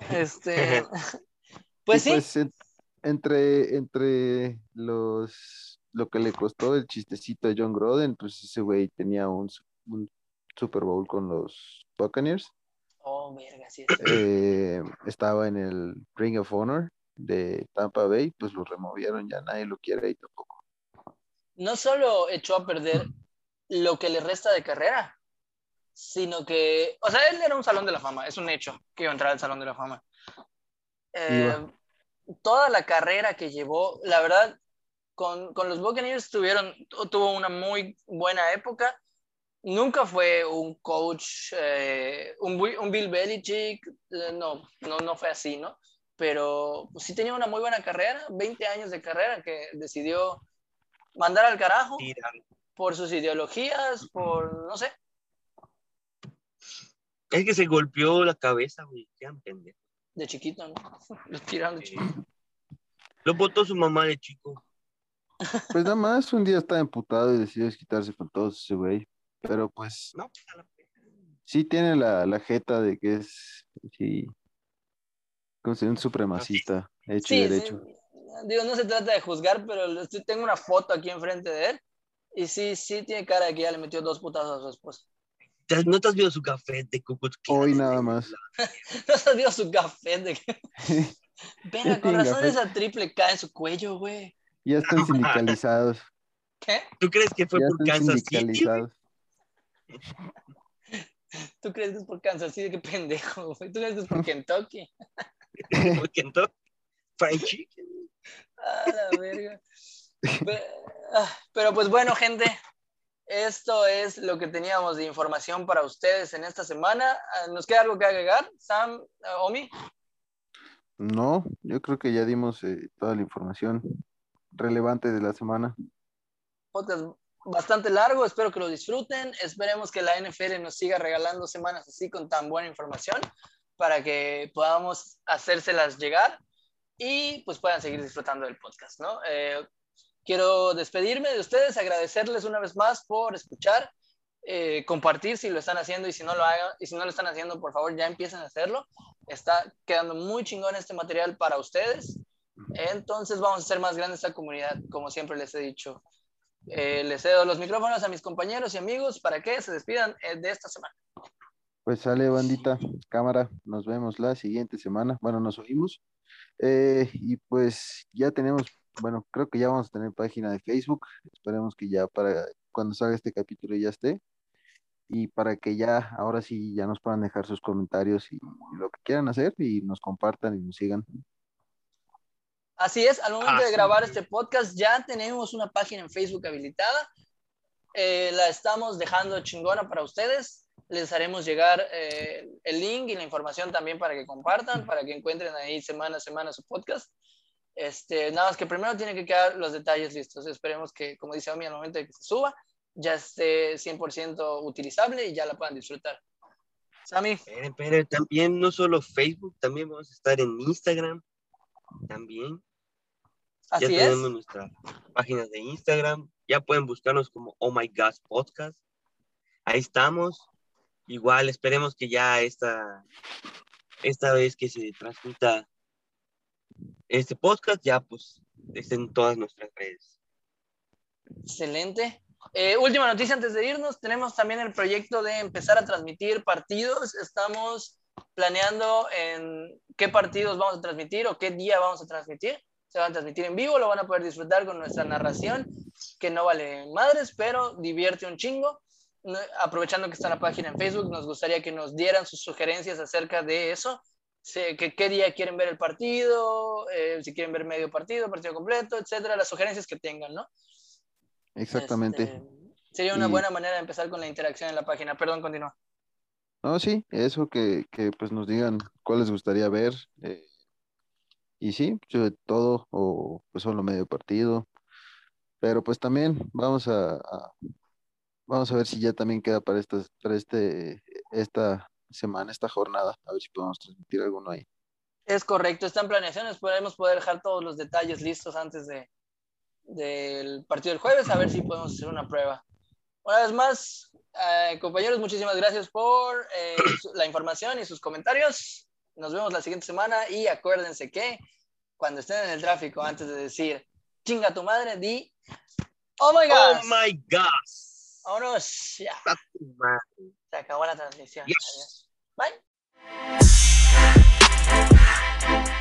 Speaker 1: Este, pues sí,
Speaker 2: pues, en- entre, entre los lo que le costó el chistecito a John Groden, pues ese güey tenía un, su- un Super Bowl con los Buccaneers.
Speaker 1: oh, verga, sí es.
Speaker 2: Eh, estaba en el Ring of Honor de Tampa Bay, pues lo removieron, ya nadie lo quiere ahí tampoco.
Speaker 1: no solo echó a perder lo que le resta de carrera, sino que, o sea, él era un salón de la fama, es un hecho que iba a entrar al salón de la fama. Eh, toda la carrera que llevó, la verdad, con, con los Buccaneers tuvieron, tu- tuvo una muy buena época. Nunca fue un coach, eh, un, un Bill Belichick, eh, no, no, no fue así, ¿no? Pero sí tenía una muy buena carrera, 20 años de carrera que decidió mandar al carajo por sus ideologías, por, no sé,
Speaker 4: Es que se golpeó la cabeza, güey. Quedan pendejos.
Speaker 1: de chiquito, ¿no? Lo tiraron de chiquito.
Speaker 4: Lo votó su mamá de chico.
Speaker 2: Pues nada más un día estaba emputado y decidió quitarse con todos ese güey. Pero pues
Speaker 4: No, pues,
Speaker 2: sí tiene la, la jeta de que es, sí, como si un supremacista, hecho y derecho.
Speaker 1: sí. Digo, no se trata de juzgar, pero estoy- tengo una foto aquí enfrente de él y sí, sí tiene cara de que ya le metió dos putazos a su esposa.
Speaker 4: ¿Te has- ¿No te has visto su café de Cucut
Speaker 2: Hoy nada más.
Speaker 1: No se dio su café de. Venga, con razón
Speaker 2: pues.
Speaker 1: esa triple K en su cuello, güey.
Speaker 2: Ya están sindicalizados,
Speaker 1: ¿Qué?
Speaker 4: ¿Tú crees que fue
Speaker 2: ya
Speaker 4: por Kansas City?
Speaker 1: ¿Tú crees que es por Kansas City? Qué pendejo, güey. ¿Tú crees que es por Kentucky?
Speaker 4: ¿Por Kentucky? Fried chicken.
Speaker 1: Ah, la verga. Ah, Pero pues bueno, gente, esto es lo que teníamos de información para ustedes en esta semana. Ah, ¿Nos queda algo que agregar? Sam, eh, Omi.
Speaker 2: No, yo creo que ya dimos eh, toda la información relevante de la semana.
Speaker 1: Podcast bastante largo, espero que lo disfruten. Esperemos que la NFL nos siga regalando semanas así con tan buena información para que podamos hacérselas llegar y pues puedan seguir disfrutando del podcast, ¿no? Eh, quiero despedirme de ustedes, agradecerles una vez más por escuchar, eh, compartir si lo están haciendo y si no lo hagan, y si no lo están haciendo, por favor, ya empiecen a hacerlo. Está quedando muy chingón este material para ustedes. Entonces vamos a hacer más grande esta comunidad, como siempre les he dicho. Eh, les cedo los micrófonos a mis compañeros y amigos para que se despidan eh, de esta semana.
Speaker 2: Pues sale, bandita, cámara, nos vemos la siguiente semana. Bueno, nos oímos. Eh, y pues ya tenemos, bueno, creo que ya vamos a tener página de Facebook. Esperemos que ya para cuando salga este capítulo ya esté. Y para que ya, ahora sí, ya nos puedan dejar sus comentarios y, y lo que quieran hacer y nos compartan y nos sigan.
Speaker 1: Así es, al momento de grabar
Speaker 4: es.
Speaker 1: este podcast ya tenemos una página en Facebook habilitada. Eh, la estamos dejando chingona para ustedes. Les haremos llegar eh, el link y la información también para que compartan, para que encuentren ahí semana a semana su podcast. Este, nada más que primero tienen que quedar los detalles listos. Esperemos que, como dice Omi, al momento de que se suba, ya esté 100% utilizable y ya la puedan disfrutar. Sammy,
Speaker 4: Pero, pero también no solo Facebook, también vamos a estar en Instagram. También. ya
Speaker 1: así es.
Speaker 4: tenemos nuestras páginas de Instagram. Ya pueden buscarnos como Oh My God Podcast. Ahí estamos. Igual esperemos que ya esta, esta vez que se transmita este podcast, ya pues estén en todas nuestras redes.
Speaker 1: Excelente. Eh, última noticia antes de irnos, tenemos también el proyecto de empezar a transmitir partidos. Estamos planeando en qué partidos vamos a transmitir o qué día vamos a transmitir. Se van a transmitir en vivo, lo van a poder disfrutar con nuestra narración, que no vale madres, pero divierte un chingo. Aprovechando que está la página en Facebook, nos gustaría que nos dieran sus sugerencias acerca de eso. Que qué día quieren ver el partido, eh, si quieren ver medio partido, partido completo, etcétera, las sugerencias que tengan, ¿no?
Speaker 2: Exactamente.
Speaker 1: Este, sería una
Speaker 2: Y-
Speaker 1: buena manera de empezar con la interacción en la página. Perdón, continúa.
Speaker 2: No, sí, eso que, que pues nos digan cuál les gustaría ver. eh, y sí, sobre todo, o pues solo medio partido. Pero pues también vamos a, a- vamos a ver si ya también queda para esta, para este, esta semana, esta jornada, a ver si podemos transmitir alguno ahí.
Speaker 1: Es correcto, está en planeación. Esperemos poder dejar todos los detalles listos antes de, del partido del jueves, a ver si podemos hacer una prueba. Una vez más, eh, compañeros, muchísimas gracias por eh, la información y sus comentarios. Nos vemos la siguiente semana y acuérdense que cuando estén en el tráfico, antes de decir chinga tu madre, di oh my
Speaker 4: Oh
Speaker 1: god.
Speaker 4: my God.
Speaker 1: Vámonos, ya, se acabó la transmisión.
Speaker 4: Yes.
Speaker 1: Adiós. Bye.